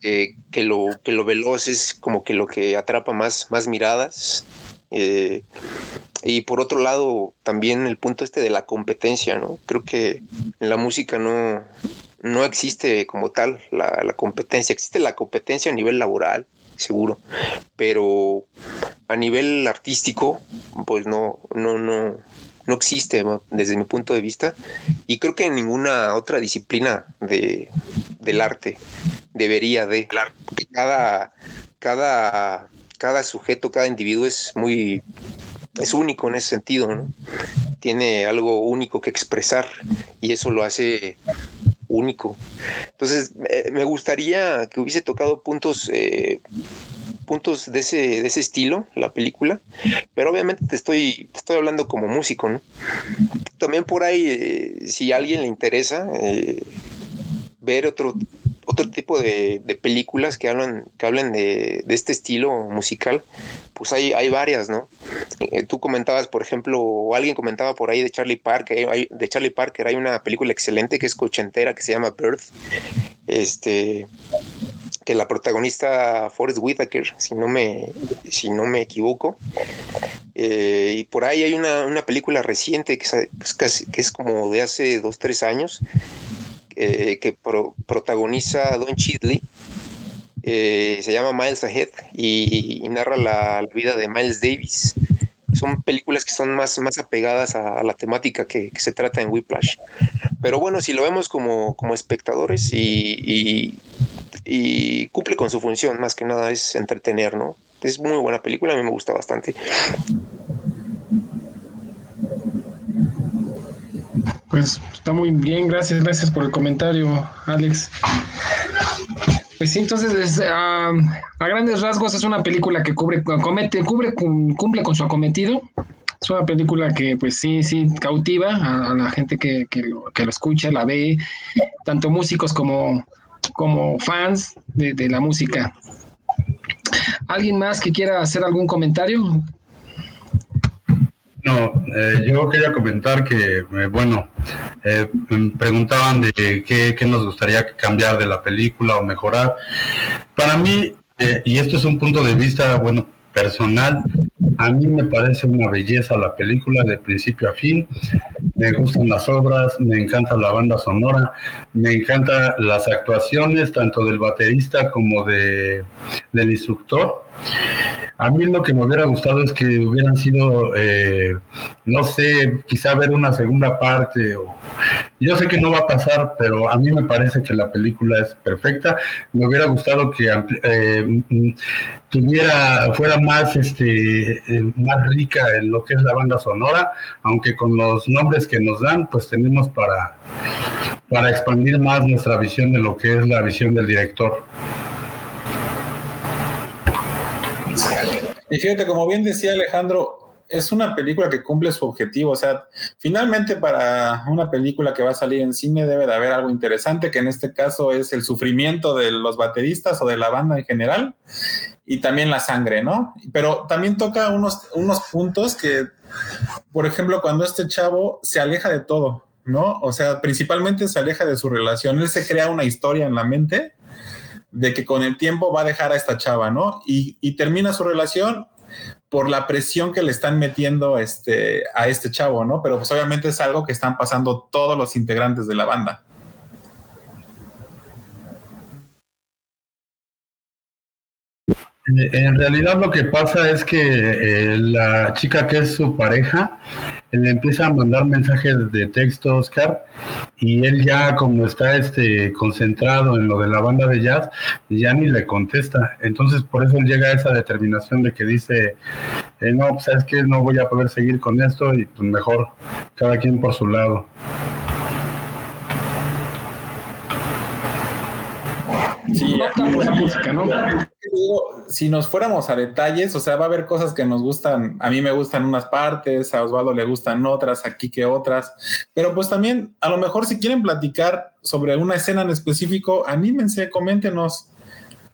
que, lo, que lo veloz es como que lo que atrapa más, más miradas. Eh, y por otro lado, también el punto este de la competencia, ¿no? Creo que en la música no, no existe como tal la, la competencia, existe la competencia a nivel laboral, seguro, pero a nivel artístico, pues no, no, no, no existe desde mi punto de vista y creo que en ninguna otra disciplina de, del arte debería de. Cada cada cada sujeto cada individuo es muy es único en ese sentido ¿no? tiene algo único que expresar y eso lo hace único. Entonces me gustaría que hubiese tocado puntos eh, puntos de ese, de ese estilo, la película, pero obviamente te estoy, estoy hablando como músico, ¿no? También por ahí, eh, si a alguien le interesa eh, ver otro, otro tipo de, películas que hablan, que hablen de, este estilo musical, pues hay, hay varias, ¿no? Eh, tú comentabas, por ejemplo, o alguien comentaba por ahí de Charlie Parker, hay, de Charlie Parker hay una película excelente que es cochentera que se llama Birth, este que la protagonista Forrest Whitaker, si no me, si no me equivoco. Eh, y por ahí hay una, una película reciente que es, que es, como de hace dos, tres años, eh, que protagoniza Don Chidley. Eh, se llama Miles Ahead y, narra la, vida de Miles Davis. Son películas que son más, más apegadas a, la temática que, se trata en Whiplash. Pero bueno, si lo vemos como, como espectadores y cumple con su función, más que nada es entretener, ¿no? Es muy buena película, a mí me gusta bastante. Pues está muy bien, gracias, gracias por el comentario, Alex. Pues sí, entonces a, grandes rasgos es una película que cubre, comete, cubre, cumple con su acometido. Es una película que pues sí, sí, cautiva a, la gente que, que lo escucha, la ve, tanto músicos como, como fans de, la música. ¿Alguien más que quiera hacer algún comentario? No, eh, yo quería comentar que, eh, bueno, eh, preguntaban de qué, qué, nos gustaría cambiar de la película o mejorar. Para mí, y esto es un punto de vista, bueno, personal, a mí me parece una belleza la película de principio a fin. Me gustan las obras, me encanta la banda sonora, me encantan las actuaciones tanto del baterista como de, del instructor. A mí lo que me hubiera gustado es que hubieran sido, eh, no sé, quizá ver una segunda parte. Yo sé que no va a pasar, pero a mí me parece que la película es perfecta. Me hubiera gustado que eh, tuviera, fuera más, este, eh, más rica en lo que es la banda sonora, aunque con los nombres que nos dan, pues tenemos para, para expandir más nuestra visión de lo que es la visión del director. Y fíjate, como bien decía Alejandro, es una película que cumple su objetivo. O sea, finalmente para una película que va a salir en cine debe de haber algo interesante, que en este caso es el sufrimiento de los bateristas o de la banda en general y también la sangre, ¿no? Pero también toca unos, unos puntos que, por ejemplo, cuando este chavo se aleja de todo, ¿no? O sea, principalmente se aleja de su relación. Él se crea una historia en la mente de que con el tiempo va a dejar a esta chava, ¿no? Y, termina su relación por la presión que le están metiendo este, a este chavo, ¿no? Pero pues obviamente es algo que están pasando todos los integrantes de la banda. En realidad lo que pasa es que eh, la chica que es su pareja le empieza a mandar mensajes de texto Oscar y él ya como está este concentrado en lo de la banda de jazz ya ni le contesta. Entonces por eso llega a esa determinación de que dice eh, no pues es que no voy a poder seguir con esto y pues mejor cada quien por su lado Sí, si nos fuéramos a detalles, o sea, va a haber cosas que nos gustan, a mí me gustan unas partes, a Osvaldo le gustan otras, aquí que otras, pero pues también, a lo mejor si quieren platicar sobre una escena en específico, anímense, coméntenos,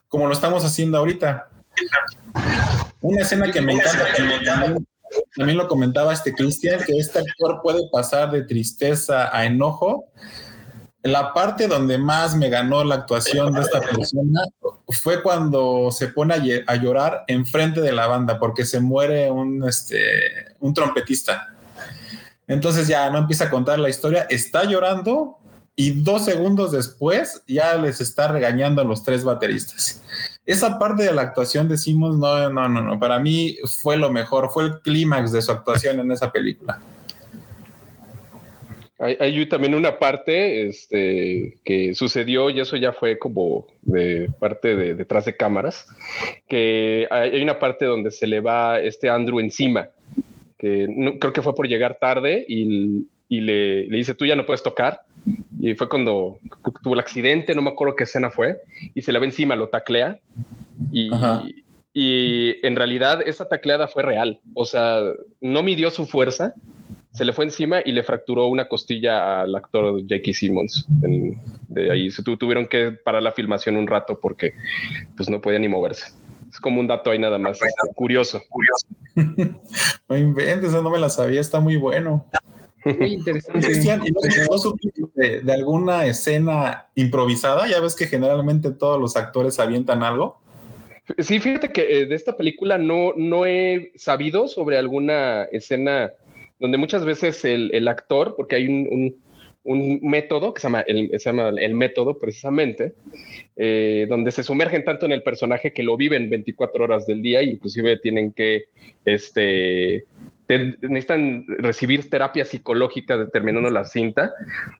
como lo estamos haciendo ahorita. Una escena que me encanta, también, también lo comentaba este Cristian, que este actor puede pasar de tristeza a enojo la parte donde más me ganó la actuación de esta persona fue cuando se pone a, llorar enfrente de la banda porque se muere un, este, un trompetista. Entonces ya no empieza a contar la historia, está llorando y dos segundos después ya les está regañando a los tres bateristas. Esa parte de la actuación decimos, no, no, no, no, para mí fue lo mejor, fue el clímax de su actuación en esa película. Hay, también una parte este, que sucedió, y eso ya fue como de parte de detrás de cámaras, que hay, una parte donde se le va este Andrew encima, que creo que fue por llegar tarde y, le, dice, tú ya no puedes tocar. Y fue cuando tuvo el accidente, no me acuerdo qué escena fue, y se le va encima, lo taclea. Y, y en realidad esa tacleada fue real, o sea, no midió su fuerza, se le fue encima y le fracturó una costilla al actor Jackie Simmons. de ahí se tuvieron que parar la filmación un rato porque pues no podía ni moverse. Es como un dato ahí nada más curioso. Curioso. no inventes, no me la sabía, está muy bueno. Muy interesante. ¿y no, de, alguna escena improvisada? Ya ves que generalmente todos los actores avientan algo. Sí, fíjate que eh, de esta película no, no he sabido sobre alguna escena donde muchas veces el, actor, porque hay un, método que se llama el, se llama el método precisamente, eh, donde se sumergen tanto en el personaje que lo viven 24 horas del día, inclusive tienen que, este, necesitan recibir terapia psicológica determinando la cinta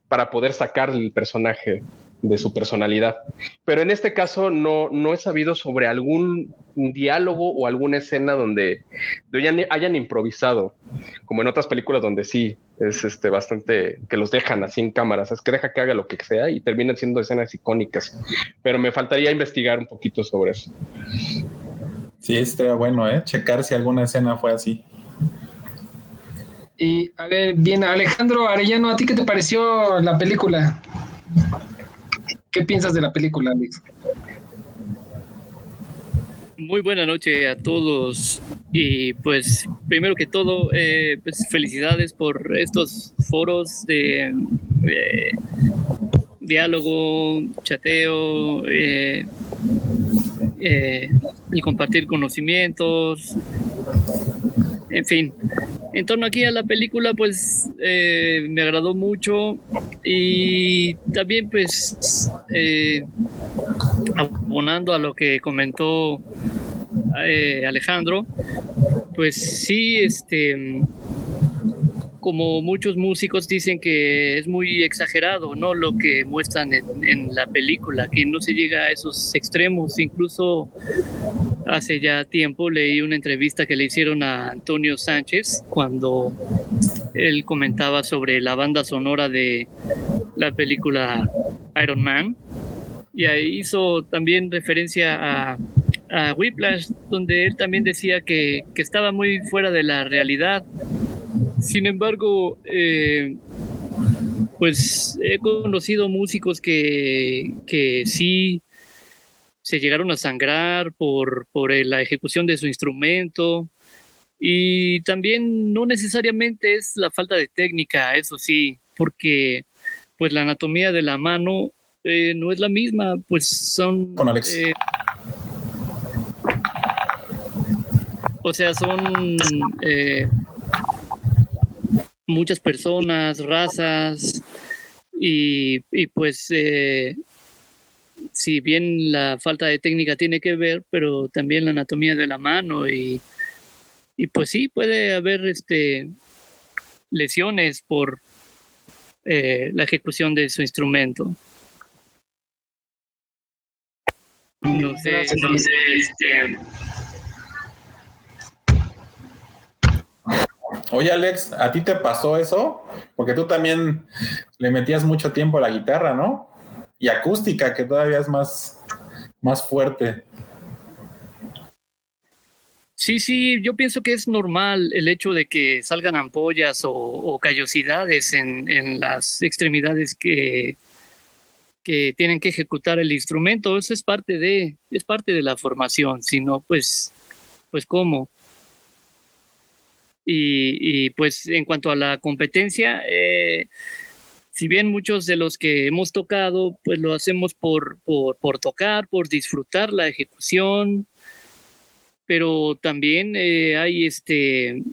para poder sacar el personaje de su personalidad. Pero en este caso no, no he sabido sobre algún diálogo o alguna escena donde, hayan, improvisado, como en otras películas donde sí es este, bastante que los dejan así en cámaras, es que deja que haga lo que sea y terminan siendo escenas icónicas. Pero me faltaría investigar un poquito sobre eso. Sí, estaría bueno, ¿eh? Checar si alguna escena fue así. Y a ver, bien, Alejandro Arellano, ¿a ti qué te pareció la película? ¿Qué piensas de la película, Alex? Muy buena noche a todos y pues primero que todo, eh, pues felicidades por estos foros de eh, diálogo, chateo eh, y compartir conocimientos, en fin, en torno aquí a la película, pues eh, me agradó mucho y también pues eh, abonando a lo que comentó eh, Alejandro, pues sí, este como muchos músicos dicen que es muy exagerado, ¿no? Lo que muestran en, la película, que no se llega a esos extremos. Incluso hace ya tiempo leí una entrevista que le hicieron a Antonio Sánchez cuando él comentaba sobre la banda sonora de la película Iron Man. Y ahí hizo también referencia a, a Whiplash, donde él también decía que, que estaba muy fuera de la realidad sin embargo, eh, pues he conocido músicos que, que sí se llegaron a sangrar por, por la ejecución de su instrumento y también no necesariamente es la falta de técnica, eso sí, porque pues la anatomía de la mano eh, no es la misma, pues son... Con Alex. Eh, o sea, son eh, muchas personas, razas, y, pues eh, si bien la falta de técnica tiene que ver, pero también la anatomía de la mano y, y pues sí, puede haber este, lesiones por eh, la ejecución de su instrumento. No sé, no sé, este, Oye, Alex, ¿a ti te pasó eso? Porque tú también le metías mucho tiempo a la guitarra, ¿no? Y acústica, que todavía es más, más fuerte. Sí, sí, yo pienso que es normal el hecho de que salgan ampollas o, callosidades en, en, las extremidades que, que tienen que ejecutar el instrumento. Eso es parte de, es parte de la formación. Si no, pues, pues cómo. Y, pues en cuanto a la competencia, eh, si bien muchos de los que hemos tocado, pues lo hacemos por, por, tocar, por disfrutar la ejecución, pero también eh, hay este,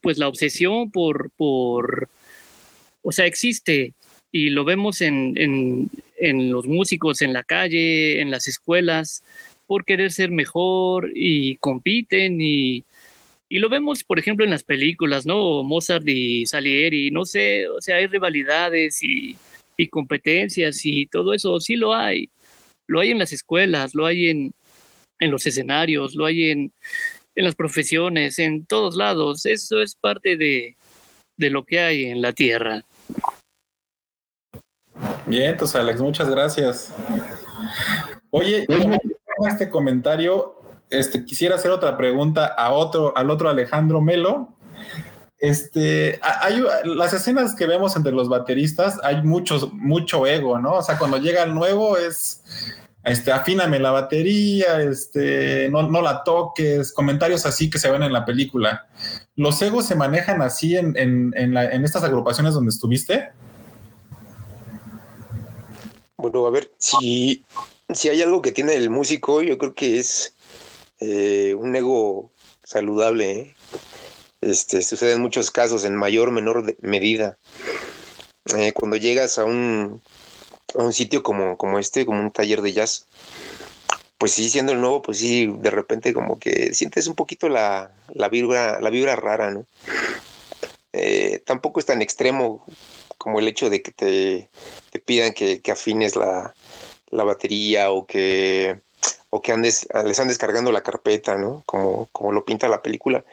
pues la obsesión por, por, o sea, existe y lo vemos en, en, en los músicos en la calle, en las escuelas, por querer ser mejor y compiten y, y lo vemos, por ejemplo, en las películas, ¿no? Mozart y Salieri, no sé, o sea, hay rivalidades y, competencias y todo eso, sí lo hay. Lo hay en las escuelas, lo hay en, en los escenarios, lo hay en, en las profesiones, en todos lados. Eso es parte de, de lo que hay en la Tierra. Bien, entonces Alex, muchas gracias. Oye, este comentario este, quisiera hacer otra pregunta a otro, al otro Alejandro Melo. Este, hay las escenas que vemos entre los bateristas, hay muchos, mucho ego, ¿no? O sea, cuando llega el nuevo es, este, afíname la batería, este, no, no la toques, comentarios así que se ven en la película. ¿Los egos se manejan así en, en, en estas agrupaciones donde estuviste? Bueno, a ver, si, si hay algo que tiene el músico, yo creo que es eh, un ego saludable. ¿eh? Este, sucede en muchos casos, en mayor o menor medida. Eh, cuando llegas a un, a un sitio como, como este, como un taller de jazz, pues sí, siendo el nuevo, pues sí, de repente como que sientes un poquito la, la vibra, la vibra rara, ¿no? tampoco es tan extremo como el hecho de que te, pidan que, que afines la, la, batería o que que andes, les están descargando la carpeta, ¿no? Como, como lo pinta la película.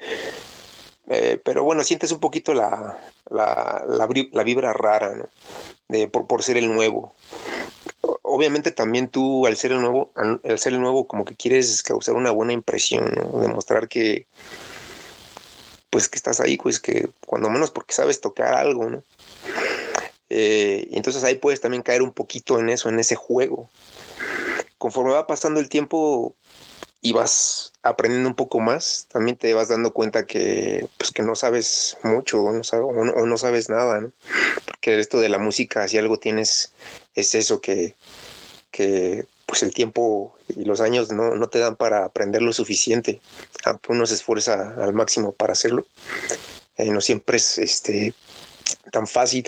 Eh, pero bueno, sientes un poquito la, la, la, vibra rara, ¿no? De, por, por ser el nuevo. Obviamente también tú, al ser el nuevo, al, ser el nuevo, como que quieres causar una buena impresión, ¿no? Demostrar que, pues que estás ahí, pues que cuando menos porque sabes tocar algo, ¿no? Eh, entonces ahí puedes también caer un poquito en eso, en ese juego conforme va pasando el tiempo y vas aprendiendo un poco más, también te vas dando cuenta que, pues, que no sabes mucho o no, sabes, nada, ¿no? Porque esto de la música, si algo tienes, es eso que, que pues el tiempo y los años no, no te dan para aprender lo suficiente, aunque uno se esfuerza al máximo para hacerlo. Eh, no siempre es este, tan fácil.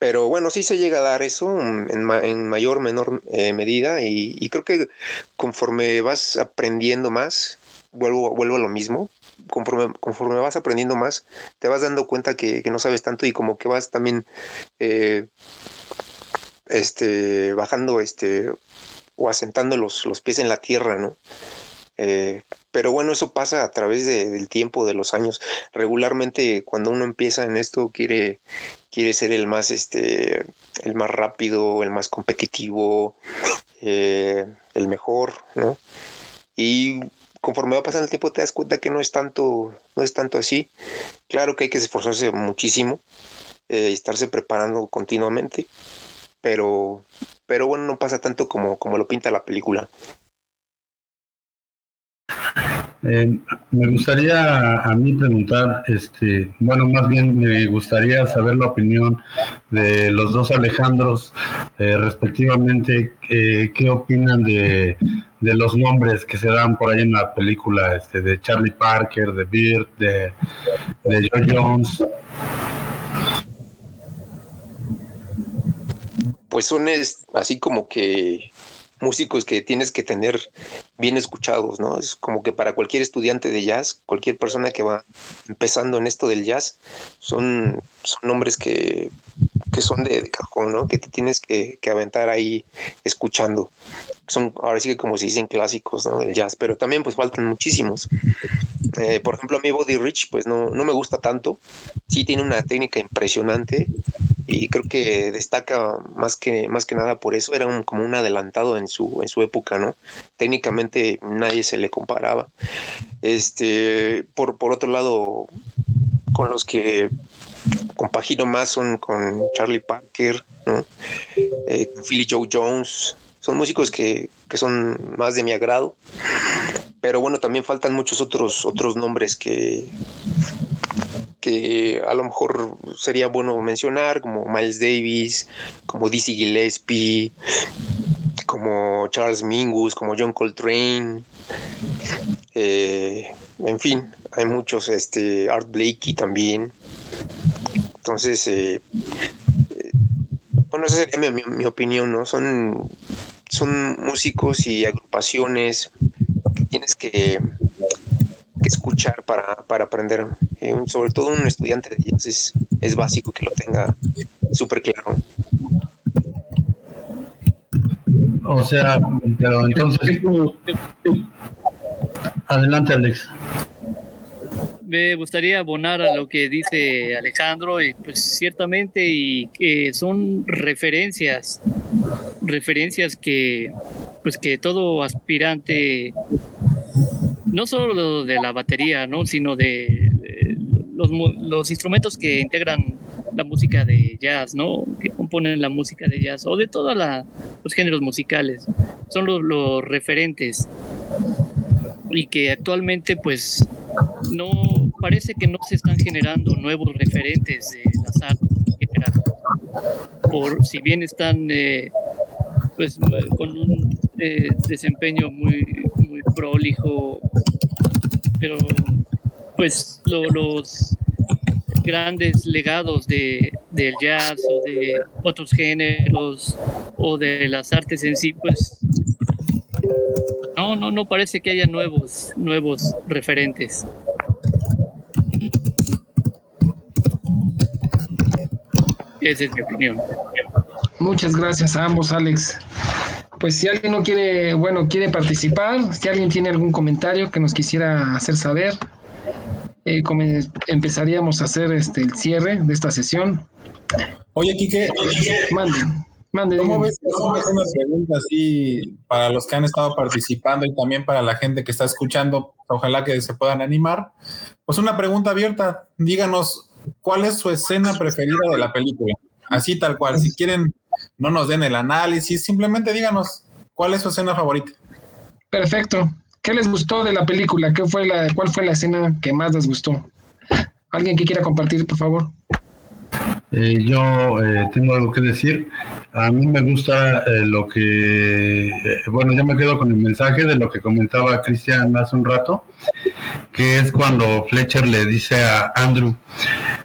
Pero bueno, sí se llega a dar eso en, mayor o menor eh, medida y, creo que conforme vas aprendiendo más, vuelvo, vuelvo a lo mismo, conforme, conforme vas aprendiendo más, te vas dando cuenta que, no sabes tanto y como que vas también eh, este, bajando este, o asentando los, los pies en la tierra, ¿no? Eh, pero bueno, eso pasa a través del tiempo, de los años. Regularmente cuando uno empieza en esto quiere, quiere ser el más, este, el más rápido, el más competitivo, eh, el mejor, ¿no? Y conforme va pasando el tiempo te das cuenta que no es tanto, no es tanto así. Claro que hay que esforzarse muchísimo, eh, estarse preparando continuamente, pero, pero bueno, no pasa tanto como, como lo pinta la película. Eh, me gustaría a mí preguntar, este, bueno, más bien me gustaría saber la opinión de los dos Alejandros, eh, respectivamente, eh, qué opinan de, de, los nombres que se dan por ahí en la película, este, de Charlie Parker, de Bird, de, de Joe Jones. Pues son así como que músicos que tienes que tener bien escuchados, ¿no? Es como que para cualquier estudiante de jazz, cualquier persona que va empezando en esto del jazz, son, son nombres que, que son de, cajón, ¿no? Que te tienes que, que, aventar ahí escuchando. Son ahora sí que como se dicen clásicos, ¿no? Del jazz, pero también pues faltan muchísimos. Eh, por ejemplo, a mí Body Rich pues no, no me gusta tanto. Sí tiene una técnica impresionante, y creo que destaca más que, más que nada por eso, era un, como un adelantado en su, en su época, ¿no? Técnicamente nadie se le comparaba. Este, por, por otro lado, con los que compagino más son con Charlie Parker, ¿no? Eh, Philly Joe Jones, son músicos que, que son más de mi agrado, pero bueno, también faltan muchos otros, otros nombres que, a lo mejor sería bueno mencionar, como Miles Davis, como Dizzy Gillespie, como Charles Mingus, como John Coltrane. Eh, en fin, hay muchos, este, Art Blakey también. Entonces, eh, eh, bueno, esa sería mi, mi, opinión, ¿no? Son, son músicos y agrupaciones que tienes que que escuchar para, para aprender. Eh, sobre todo un estudiante de jazz es, es básico que lo tenga súper claro. O sea, pero entonces... Adelante, Alex. Me gustaría abonar a lo que dice Alejandro, y pues ciertamente, y que son referencias, referencias que, pues que todo aspirante no solo de la batería, ¿no? sino de, los, los, instrumentos que integran la música de jazz, ¿no? que componen la música de jazz, o de todos los géneros musicales, son los, los, referentes y que actualmente pues no parece que no se están generando nuevos referentes de las artes por si bien están eh, pues con un eh, desempeño muy muy prolijo pero pues los grandes legados de, del jazz o de otros géneros o de las artes en sí, pues no, no, no parece que haya nuevos, nuevos referentes. Esa es mi opinión. Muchas gracias a ambos, Alex pues si alguien no quiere, bueno, quiere participar, si alguien tiene algún comentario que nos quisiera hacer saber, eh, empezaríamos a hacer este, el cierre de esta sesión. Oye, Quique, mande, mande. ¿Cómo ves, una pregunta así para los que han estado participando y también para la gente que está escuchando? Ojalá que se puedan animar. Pues una pregunta abierta. Díganos, ¿cuál es su escena preferida de la película? Así tal cual. Si quieren no nos den el análisis, simplemente díganos cuál es su escena favorita. Perfecto. ¿Qué les gustó de la película? ¿Qué fue la, ¿Cuál fue la escena que más les gustó? ¿Alguien que quiera compartir, por favor? Eh, yo eh, tengo algo que decir. A mí me gusta eh, lo que, bueno, yo me quedo con el mensaje de lo que comentaba Cristian hace un rato, que es cuando Fletcher le dice a Andrew,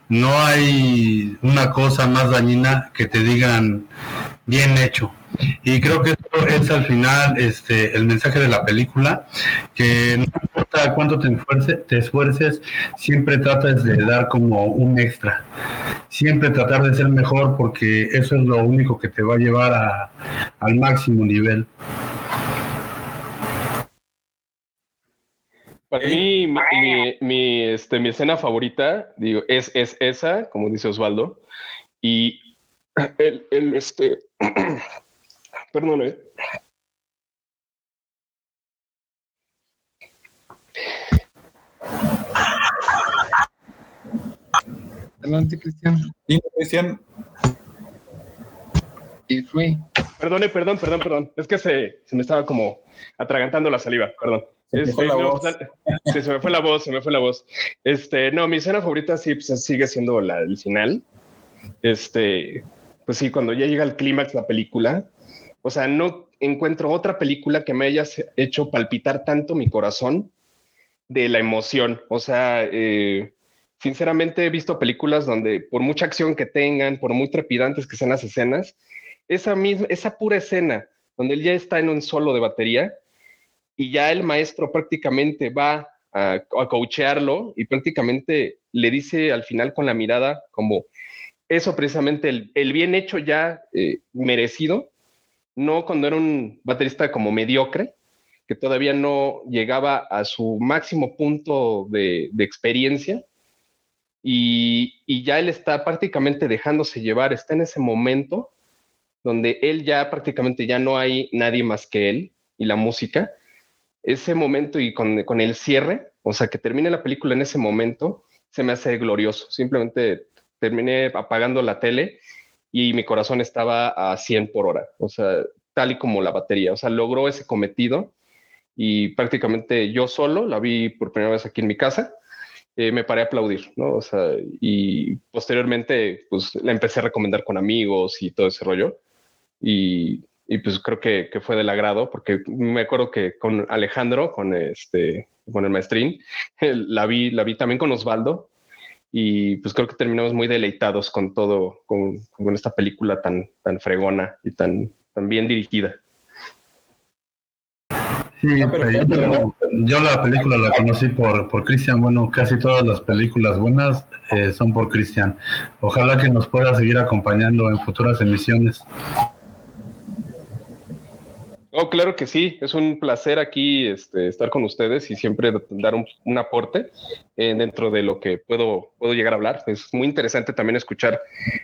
no hay una cosa más dañina que te digan bien hecho. Y creo que esto es al final este, el mensaje de la película, que no importa cuánto te, te esfuerces, siempre tratas de dar como un extra. Siempre tratar de ser mejor porque eso es lo único que te va a llevar a, al máximo nivel. Para mí, mi, este, mi escena favorita, digo, es, es esa, como dice Osvaldo, y el, el este, perdón, ¿eh? Adelante, Cristian. Sí, Cristian. Y fui. Perdone, perdón, perdón, perdón. Es que se, se me estaba como atragantando la saliva, perdón. Este, se, me fue la voz, se me fue la voz. Este, no, mi escena favorita sí pues, sigue siendo la del final. Este, pues sí, cuando ya llega el clímax la película, o sea, no encuentro otra película que me haya hecho palpitar tanto mi corazón de la emoción. O sea, eh, sinceramente he visto películas donde por mucha acción que tengan, por muy trepidantes que sean las escenas, esa misma, esa pura escena donde él ya está en un solo de batería y ya el maestro prácticamente va a, a coachearlo y prácticamente le dice al final con la mirada como eso precisamente, el, bien hecho ya eh, merecido, no cuando era un baterista como mediocre, que todavía no llegaba a su máximo punto de, experiencia, y, ya él está prácticamente dejándose llevar, está en ese momento donde él ya prácticamente ya no hay nadie más que él y la música, ese momento y con, con el cierre, o sea, que termine la película en ese momento, se me hace glorioso. Simplemente terminé apagando la tele y mi corazón estaba a 100 por hora, o sea, tal y como la batería, o sea, logró ese cometido y prácticamente yo solo la vi por primera vez aquí en mi casa. Eh, me paré a aplaudir, ¿no? O sea, y posteriormente, pues la empecé a recomendar con amigos y todo ese rollo. Y, pues creo que, que, fue del agrado, porque me acuerdo que con Alejandro, con este, con el maestrín, la vi, la vi también con Osvaldo, y pues creo que terminamos muy deleitados con todo, con, con esta película tan, tan fregona y tan, tan bien dirigida. Sí, yo, yo, la película la conocí por, por Cristian. Bueno, casi todas las películas buenas eh, son por Cristian. Ojalá que nos pueda seguir acompañando en futuras emisiones. Oh, claro que sí, es un placer aquí este, estar con ustedes y siempre dar un, aporte eh, dentro de lo que puedo, puedo llegar a hablar. Es muy interesante también escuchar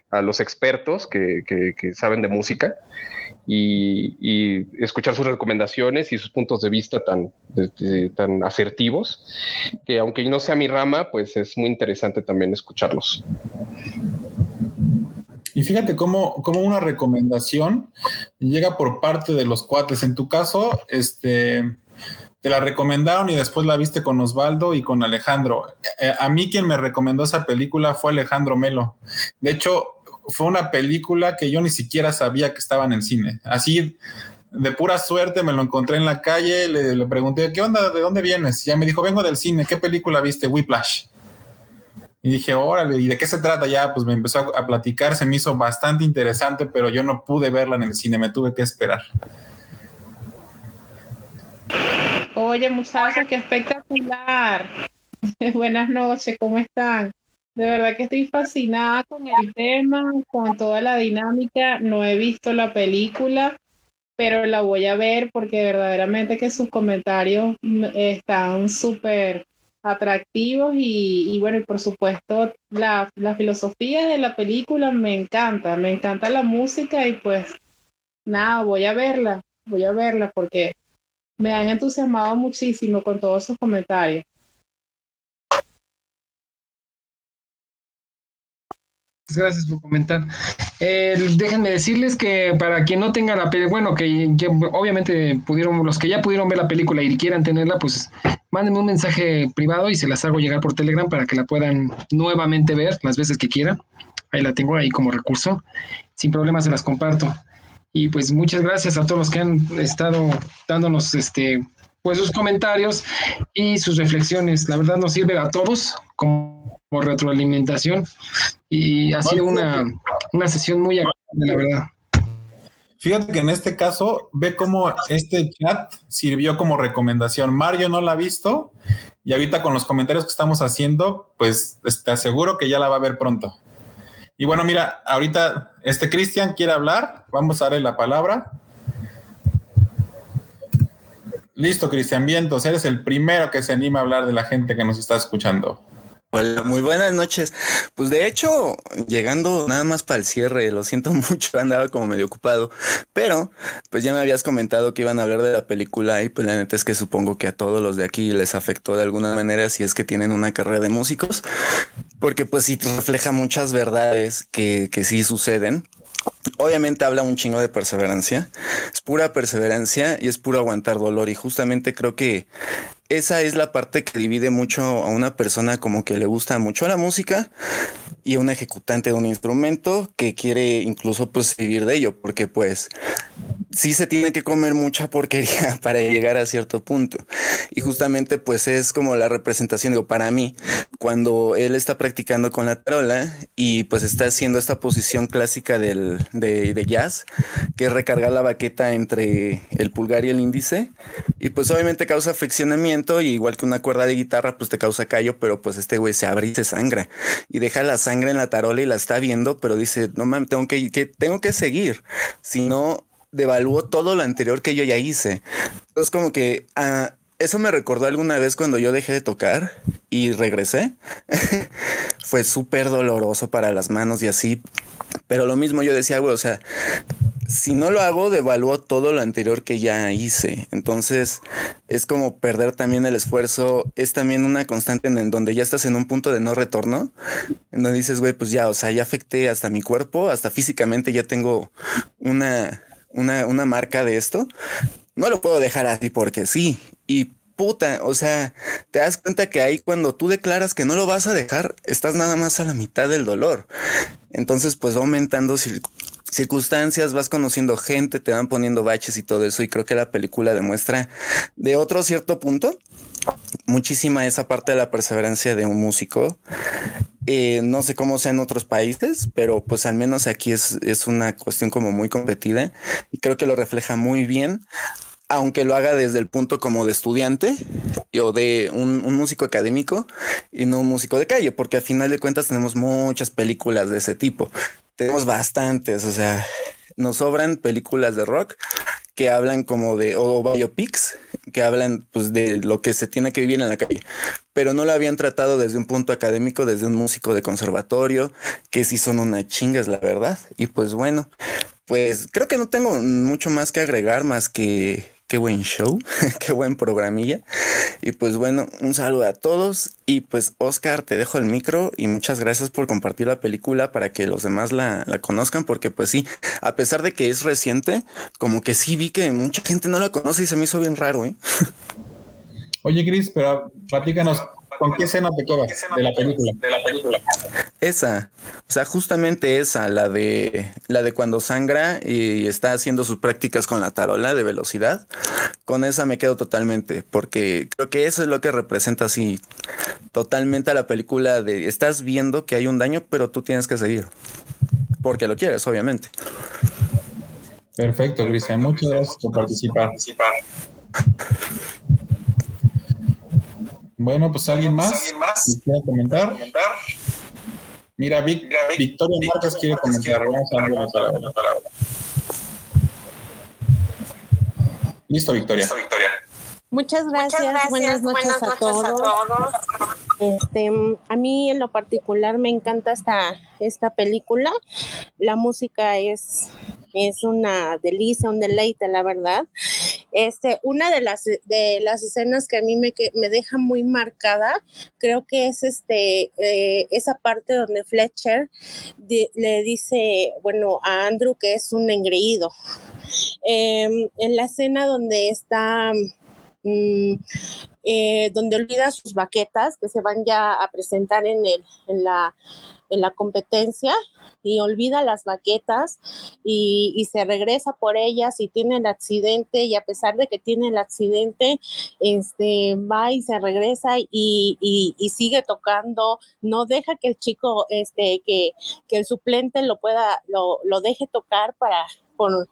a los expertos que, que, saben de música y, y, escuchar sus recomendaciones y sus puntos de vista tan, tan asertivos, que aunque no sea mi rama, pues es muy interesante también escucharlos. Y fíjate cómo, cómo, una recomendación llega por parte de los cuates. En tu caso, este, te la recomendaron y después la viste con Osvaldo y con Alejandro. Eh, a mí quien me recomendó esa película fue Alejandro Melo. De hecho, fue una película que yo ni siquiera sabía que estaba en cine. Así, de pura suerte, me lo encontré en la calle, le, le pregunté, ¿qué onda? ¿De dónde vienes? Y ya me dijo, vengo del cine. ¿Qué película viste? Whiplash. Y dije, órale, ¿y de qué se trata? Ya, pues me empezó a, platicar, se me hizo bastante interesante, pero yo no pude verla en el cine, me tuve que esperar. Oye, muchachos, qué espectacular. Buenas noches, ¿cómo están? De verdad que estoy fascinada con el tema, con toda la dinámica. No he visto la película, pero la voy a ver porque verdaderamente que sus comentarios mm, están súper atractivos y, bueno, y por supuesto la, la, filosofía de la película me encanta, me encanta la música y pues nada, voy a verla, voy a verla porque me han entusiasmado muchísimo con todos sus comentarios. Gracias por comentar. Eh, déjenme decirles que para quien no tenga la película, bueno, que, obviamente pudieron, los que ya pudieron ver la película y quieran tenerla, pues mándenme un mensaje privado y se las hago llegar por Telegram para que la puedan nuevamente ver las veces que quieran. Ahí la tengo ahí como recurso. Sin problemas se las comparto. Y pues muchas gracias a todos los que han estado dándonos este pues sus comentarios y sus reflexiones. La verdad nos sirve a todos como, retroalimentación y ha sido una, una sesión muy agradable, la verdad. Fíjate que en este caso ve cómo este chat sirvió como recomendación. Mario no la ha visto y ahorita con los comentarios que estamos haciendo, pues te aseguro que ya la va a ver pronto. Y bueno, mira, ahorita este Cristian quiere hablar, vamos a darle la palabra. Listo, Cristian Vientos, eres el primero que se anima a hablar de la gente que nos está escuchando. Hola, muy buenas noches. Pues de hecho, llegando nada más para el cierre, lo siento mucho, andaba como medio ocupado, pero pues ya me habías comentado que iban a hablar de la película y pues la neta es que supongo que a todos los de aquí les afectó de alguna manera si es que tienen una carrera de músicos, porque pues sí refleja muchas verdades que, que sí suceden Obviamente habla un chingo de perseverancia, es pura perseverancia y es puro aguantar dolor y justamente creo que esa es la parte que divide mucho a una persona como que le gusta mucho la música y un ejecutante de un instrumento que quiere incluso pues vivir de ello, porque pues sí se tiene que comer mucha porquería para llegar a cierto punto. Y justamente pues es como la representación, digo, para mí, cuando él está practicando con la tarola y pues está haciendo esta posición clásica del, de, de jazz, que es recargar la baqueta entre el pulgar y el índice, y pues obviamente causa friccionamiento, y igual que una cuerda de guitarra, pues te causa callo, pero pues este güey se abre y se sangra, y deja la sangre en la tarola y la está viendo, pero dice, no mames, tengo que, que, tengo que seguir, si no devaluó todo lo anterior que yo ya hice. Entonces como que uh, eso me recordó alguna vez cuando yo dejé de tocar y regresé. Fue súper doloroso para las manos y así. Pero lo mismo yo decía, güey, o sea, si no lo hago, devalúo todo lo anterior que ya hice. Entonces, es como perder también el esfuerzo. Es también una constante en, donde ya estás en un punto de no retorno, en donde dices, güey, pues ya, o sea, ya afecté hasta mi cuerpo, hasta físicamente ya tengo una, una, una marca de esto. No lo puedo dejar así porque sí. Y puta, o sea, te das cuenta que ahí cuando tú declaras que no lo vas a dejar, estás nada más a la mitad del dolor. Entonces, pues aumentando circunstancias, vas conociendo gente, te van poniendo baches y todo eso. Y creo que la película demuestra de otro cierto punto muchísima esa parte de la perseverancia de un músico. Eh, no sé cómo sea en otros países, pero pues al menos aquí es, es una cuestión como muy competida y creo que lo refleja muy bien aunque lo haga desde el punto como de estudiante o de un, músico académico y no un músico de calle, porque al final de cuentas tenemos muchas películas de ese tipo. Tenemos bastantes, o sea, nos sobran películas de rock que hablan como de, o biopics, que hablan pues de lo que se tiene que vivir en la calle, pero no lo habían tratado desde un punto académico, desde un músico de conservatorio, que sí son una chingas, la verdad. Y pues bueno, pues creo que no tengo mucho más que agregar, más que qué buen show, qué buen programilla. Y pues bueno, un saludo a todos. Y pues Oscar, te dejo el micro y muchas gracias por compartir la película para que los demás la, la conozcan, porque pues sí, a pesar de que es reciente, como que sí vi que mucha gente no la conoce y se me hizo bien raro, ¿eh? Oye, Gris, pero platícanos, ¿Con qué escena te quedas de la película? De la película. Esa, o sea, justamente esa, la de la de cuando sangra y está haciendo sus prácticas con la tarola de velocidad. Con esa me quedo totalmente, porque creo que eso es lo que representa así totalmente a la película de estás viendo que hay un daño, pero tú tienes que seguir. Porque lo quieres, obviamente. Perfecto, Cristian. Muchas gracias por participar. Bueno, pues alguien más, ¿Alguien más? quiere comentar. Mira, Vic, Mira Vic, Victoria Marcos quiere comentar. Vamos a darle la palabra. Listo, Victoria. Listo, Victoria. Muchas gracias. Muchas gracias. Buenas, noches, Buenas noches, a, todos. a todos. Este, a mí en lo particular me encanta esta, esta película. La música es es una delicia, un deleite, la verdad. Este, una de las, de las escenas que a mí me, me deja muy marcada, creo que es este, eh, esa parte donde Fletcher le dice, bueno, a Andrew que es un engreído. Em, en la escena donde está... Mm, eh, donde olvida sus baquetas que se van ya a presentar en, el, en, la, en la competencia y olvida las baquetas y, se regresa por ellas y tiene el accidente y a pesar de que tiene el accidente, este, va y se regresa y, sigue tocando, no deja que el chico, este, que, el suplente lo pueda, lo, lo deje tocar para, por,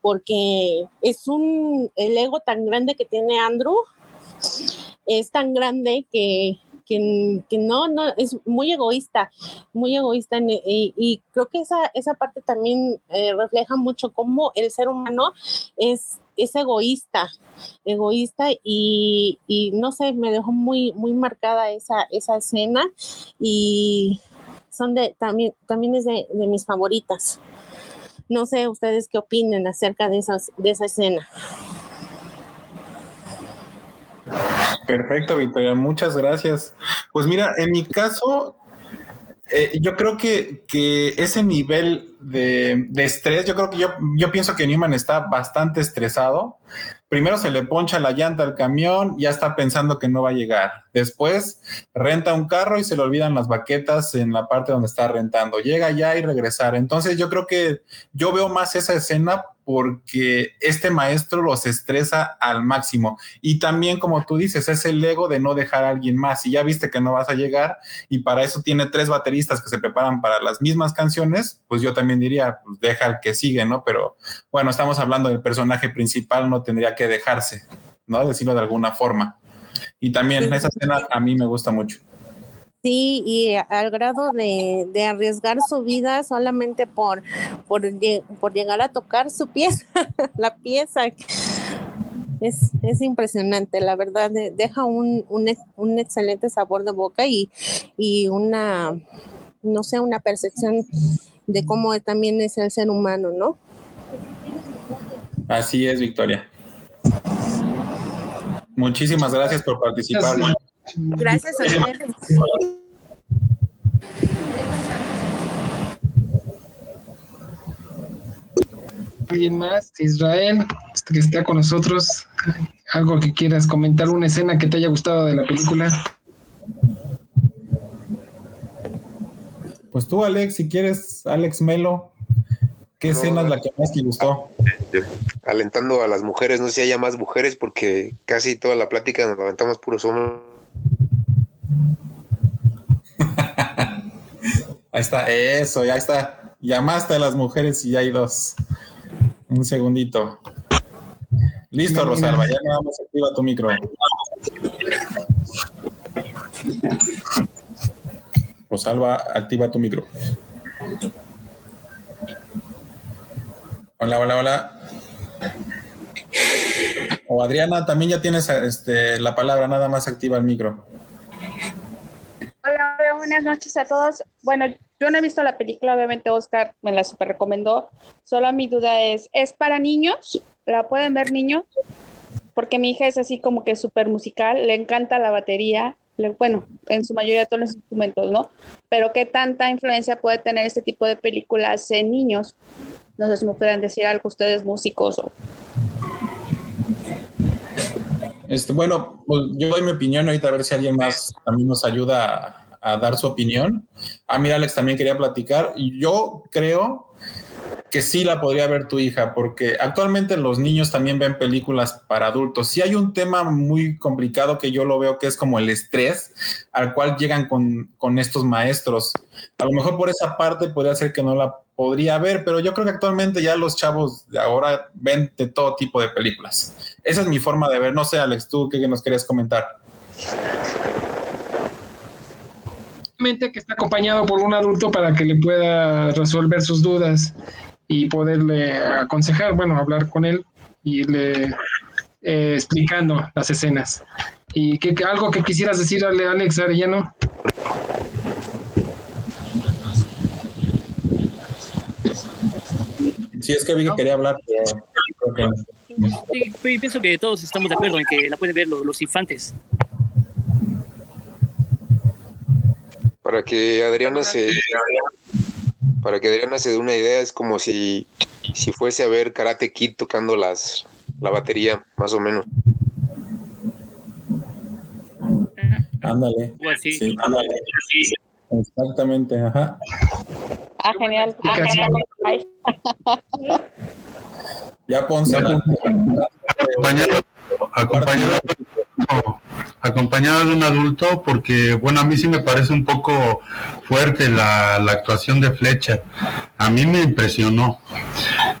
porque es un, el ego tan grande que tiene Andrew, es tan grande que, que, no, no, es muy egoísta, muy egoísta y, creo que esa, esa parte también eh, refleja mucho cómo el ser humano es, es egoísta, egoísta y, no sé, me dejó muy, muy marcada esa, esa escena y son de, también, también es de, de mis favoritas. No sé ustedes qué opinen acerca de, esas, de esa escena. Perfecto, Victoria, muchas gracias. Pues mira, en mi caso, eh, yo creo que, que ese nivel de, de, estrés, yo creo que yo, yo pienso que Newman está bastante estresado. Primero se le poncha la llanta al camión, ya está pensando que no va a llegar. Después renta un carro y se le olvidan las baquetas en la parte donde está rentando. Llega ya y regresar. Entonces yo creo que yo veo más esa escena porque este maestro los estresa al máximo. Y también, como tú dices, es el ego de no dejar a alguien más. Y ya viste que no vas a llegar y para eso tiene tres bateristas que se preparan para las mismas canciones, pues yo también diría, pues deja al que sigue, ¿no? Pero bueno, estamos hablando del personaje principal, no tendría que dejarse, ¿no? Decirlo de alguna forma. Y también esa escena a mí me gusta mucho. Sí, y al grado de, de, arriesgar su vida solamente por, por, por llegar a tocar su pieza, la pieza. Es, es, impresionante, la verdad, deja un, un, un, excelente sabor de boca y, y una, no sé, una percepción de cómo también es el ser humano, ¿no? Así es, Victoria. Muchísimas gracias por participar. Gracias a ustedes. ¿Alguien más? Israel, que está con nosotros. ¿Algo que quieras comentar? ¿Una escena que te haya gustado de la película? Pues tú, Alex, si quieres, Alex Melo, ¿qué no, escena es la que más te gustó? Alentando a las mujeres, no sé si haya más mujeres, porque casi toda la plática nos levantamos puros hombres. Ahí está, eso, ya está. Llamaste a las mujeres y ya hay dos. Un segundito. Listo, Rosalba, ya nada más activa tu micro. Rosalba, activa tu micro. Hola, hola, hola. O Adriana, también ya tienes este, la palabra, nada más activa el micro. Hola, buenas noches a todos. Bueno, yo no he visto la película, obviamente Oscar me la super recomendó. Solo mi duda es, ¿es para niños? ¿La pueden ver niños? Porque mi hija es así como que súper musical, le encanta la batería, bueno, en su mayoría todos los instrumentos, ¿no? Pero ¿qué tanta influencia puede tener este tipo de películas en niños? No sé si me pueden decir algo ustedes músicos o... Este, bueno, pues yo doy mi opinión ahorita a ver si alguien más también nos ayuda a, dar su opinión. A mí Alex también quería platicar yo creo que sí la podría ver tu hija, porque actualmente los niños también ven películas para adultos. Sí hay un tema muy complicado que yo lo veo que es como el estrés al cual llegan con, con estos maestros. A lo mejor por esa parte podría ser que no la podría ver, pero yo creo que actualmente ya los chavos de ahora ven de todo tipo de películas. Esa es mi forma de ver. No sé, Alex, tú qué nos querías comentar. Que está acompañado por un adulto para que le pueda resolver sus dudas y poderle aconsejar, bueno, hablar con él y le eh, explicando las escenas. ¿Y que, que, algo que quisieras decirle a Alex Arellano? Sí, es que vi que quería hablar, pero creo que... Sí, pienso que todos estamos de acuerdo en que la pueden ver los, los infantes. Para que Adriana se para que Adriana se dé una idea, es como si, si fuese a ver Karate Kid tocando las la batería, más o menos. Ándale. Pues sí. Sí, ándale. Exactamente, ajá. Ah, genial. Ah, genial. Ya Ponce. Acompañado, acompañado, acompañado de un adulto, porque, bueno, a mí sí me parece un poco fuerte la, la actuación de Fletcher. A mí me impresionó.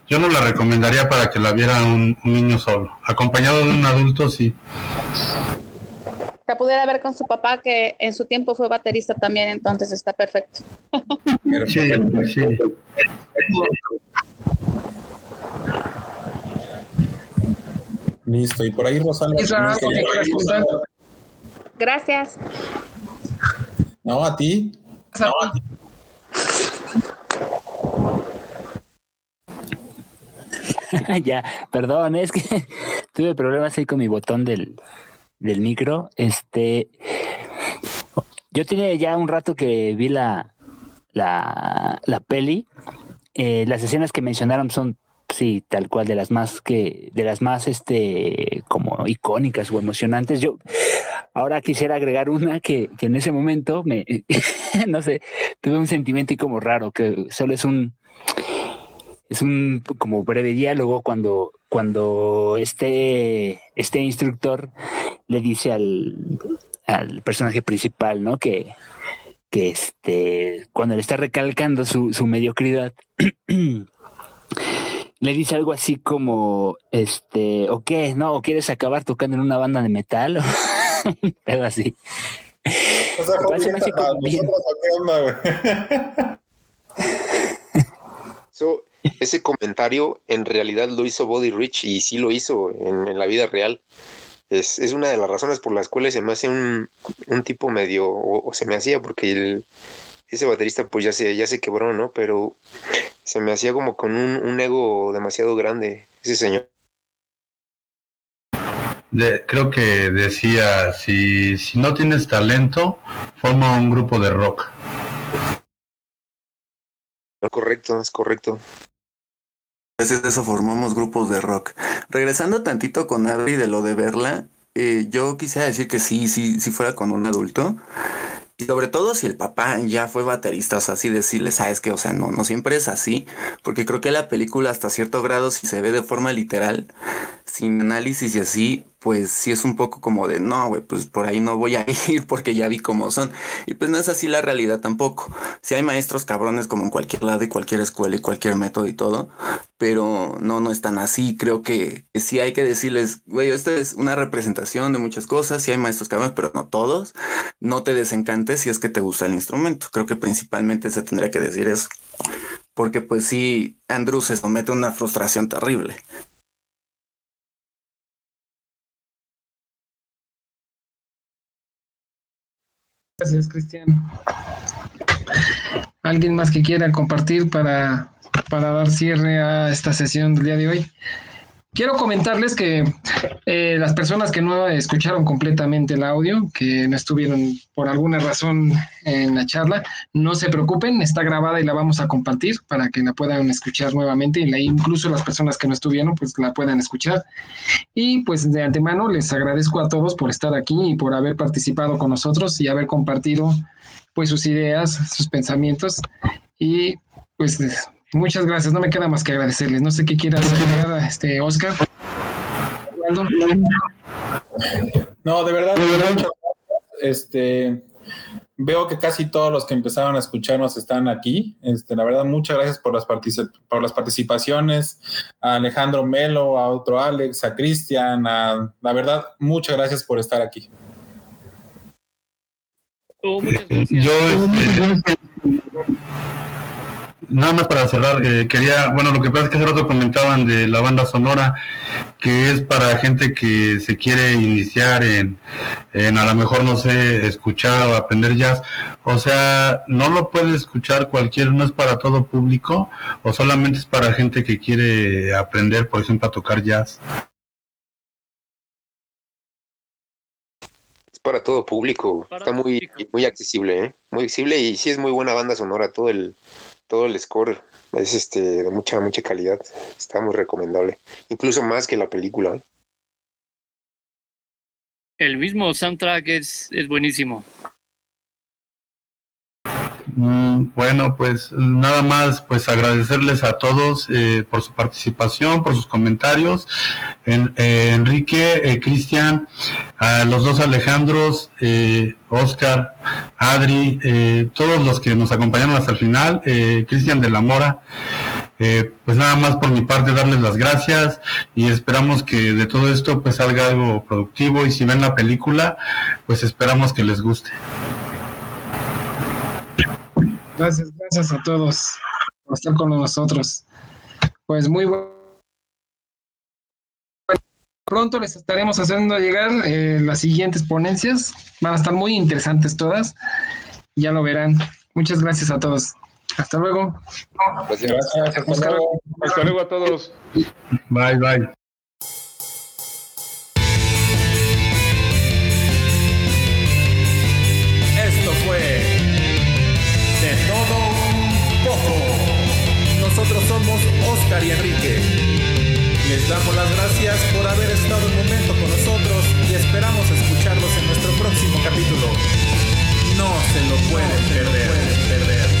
Yo no la recomendaría para que la viera un, un niño solo. Acompañado de un adulto, sí. La pudiera ver con su papá, que en su tiempo fue baterista también, entonces está perfecto. Sí, sí. Listo, y por ahí Rosalba. Gracias. No, a ti. No, a ti. ya, perdón, es que tuve problemas ahí con mi botón del, del micro. Este, yo tenía ya un rato que vi la, la, la peli. Eh, las escenas que mencionaron son sí, tal cual de las más que de las más este como icónicas o emocionantes. Yo ahora quisiera agregar una que, que en ese momento me no sé, tuve un sentimiento y como raro que solo es un es un como breve diálogo cuando cuando este este instructor le dice al al personaje principal, ¿no? Que que este cuando le está recalcando su, su mediocridad le dice algo así como, este, ¿o qué? ¿No? ¿O quieres acabar tocando en una banda de metal? algo así. O sea, como bien. So, ese comentario en realidad lo hizo Body Rich y sí lo hizo en, en la vida real. Es, es, una de las razones por las cuales se me hace un, un tipo medio, o, o, se me hacía, porque el, ese baterista pues ya se, ya se quebró, ¿no? Pero se me hacía como con un, un ego demasiado grande, ese señor. De, creo que decía, si, si no tienes talento, forma un grupo de rock. Correcto, es correcto. A veces de eso formamos grupos de rock. Regresando tantito con Adri de lo de verla, eh, yo quisiera decir que sí, sí, sí fuera con un adulto. Sobre todo si el papá ya fue baterista, o sea, así decirle, sabes que, o sea, no, no siempre es así, porque creo que la película hasta cierto grado, si se ve de forma literal, sin análisis y así, pues sí es un poco como de, no, güey, pues por ahí no voy a ir porque ya vi cómo son. Y pues no es así la realidad tampoco. Si hay maestros cabrones como en cualquier lado y cualquier escuela y cualquier método y todo, pero no, no es tan así. Creo que, que sí hay que decirles, güey, esta es una representación de muchas cosas, sí hay maestros cabrones, pero no todos. No te desencantes si es que te gusta el instrumento. Creo que principalmente se tendría que decir eso. Porque pues sí, Andrew se somete a una frustración terrible. Gracias, Cristian. ¿Alguien más que quiera compartir para, para dar cierre a esta sesión del día de hoy? Quiero comentarles que eh, las personas que no escucharon completamente el audio, que no estuvieron por alguna razón en la charla, no se preocupen, está grabada y la vamos a compartir para que la puedan escuchar nuevamente y la, incluso las personas que no estuvieron pues la puedan escuchar. Y pues de antemano les agradezco a todos por estar aquí y por haber participado con nosotros y haber compartido pues sus ideas, sus pensamientos y pues Muchas gracias, no me queda más que agradecerles. No sé qué quieras agregar, este, Oscar. No, de verdad, de verdad, este, veo que casi todos los que empezaron a escucharnos están aquí. Este, la verdad, muchas gracias por las, por las participaciones. A Alejandro Melo, a otro Alex, a Cristian, a, la verdad, muchas gracias por estar aquí. Oh, muchas gracias. Yo, este, nada más para cerrar, eh, quería, bueno, lo que pasa es que hace rato comentaban de la banda sonora, que es para gente que se quiere iniciar en, en a lo mejor, no sé, escuchar o aprender jazz. O sea, no lo puede escuchar cualquiera, no es para todo público, o solamente es para gente que quiere aprender, por ejemplo, a tocar jazz. Es para todo público, Para está muy, público. muy accesible, ¿eh? Muy accesible y sí es muy buena banda sonora, todo el, todo el score es este de mucha, mucha calidad, está muy recomendable, incluso más que la película. ¿eh? El mismo soundtrack es, es buenísimo. Mm, Bueno, pues nada más, pues agradecerles a todos eh, por su participación, por sus comentarios. En- eh, Enrique, eh, Cristian, a los dos Alejandros, eh, Oscar, Adri, eh, todos los que nos acompañaron hasta el final, eh, Cristian de la Mora. Pues nada más por mi parte darles las gracias y esperamos que de todo esto pues salga algo productivo y si ven la película pues esperamos que les guste. Gracias, gracias a todos por estar con nosotros. Pues muy bueno. Pronto les estaremos haciendo llegar eh, las siguientes ponencias. Van a estar muy interesantes todas. Ya lo verán. Muchas gracias a todos. Hasta luego. Gracias. Gracias, hasta Oscar. luego. Hasta luego a todos. Bye, bye. Nosotros somos Oscar y Enrique. Les damos las gracias por haber estado un momento con nosotros y esperamos escucharlos en nuestro próximo capítulo. No se lo pueden perder. perder.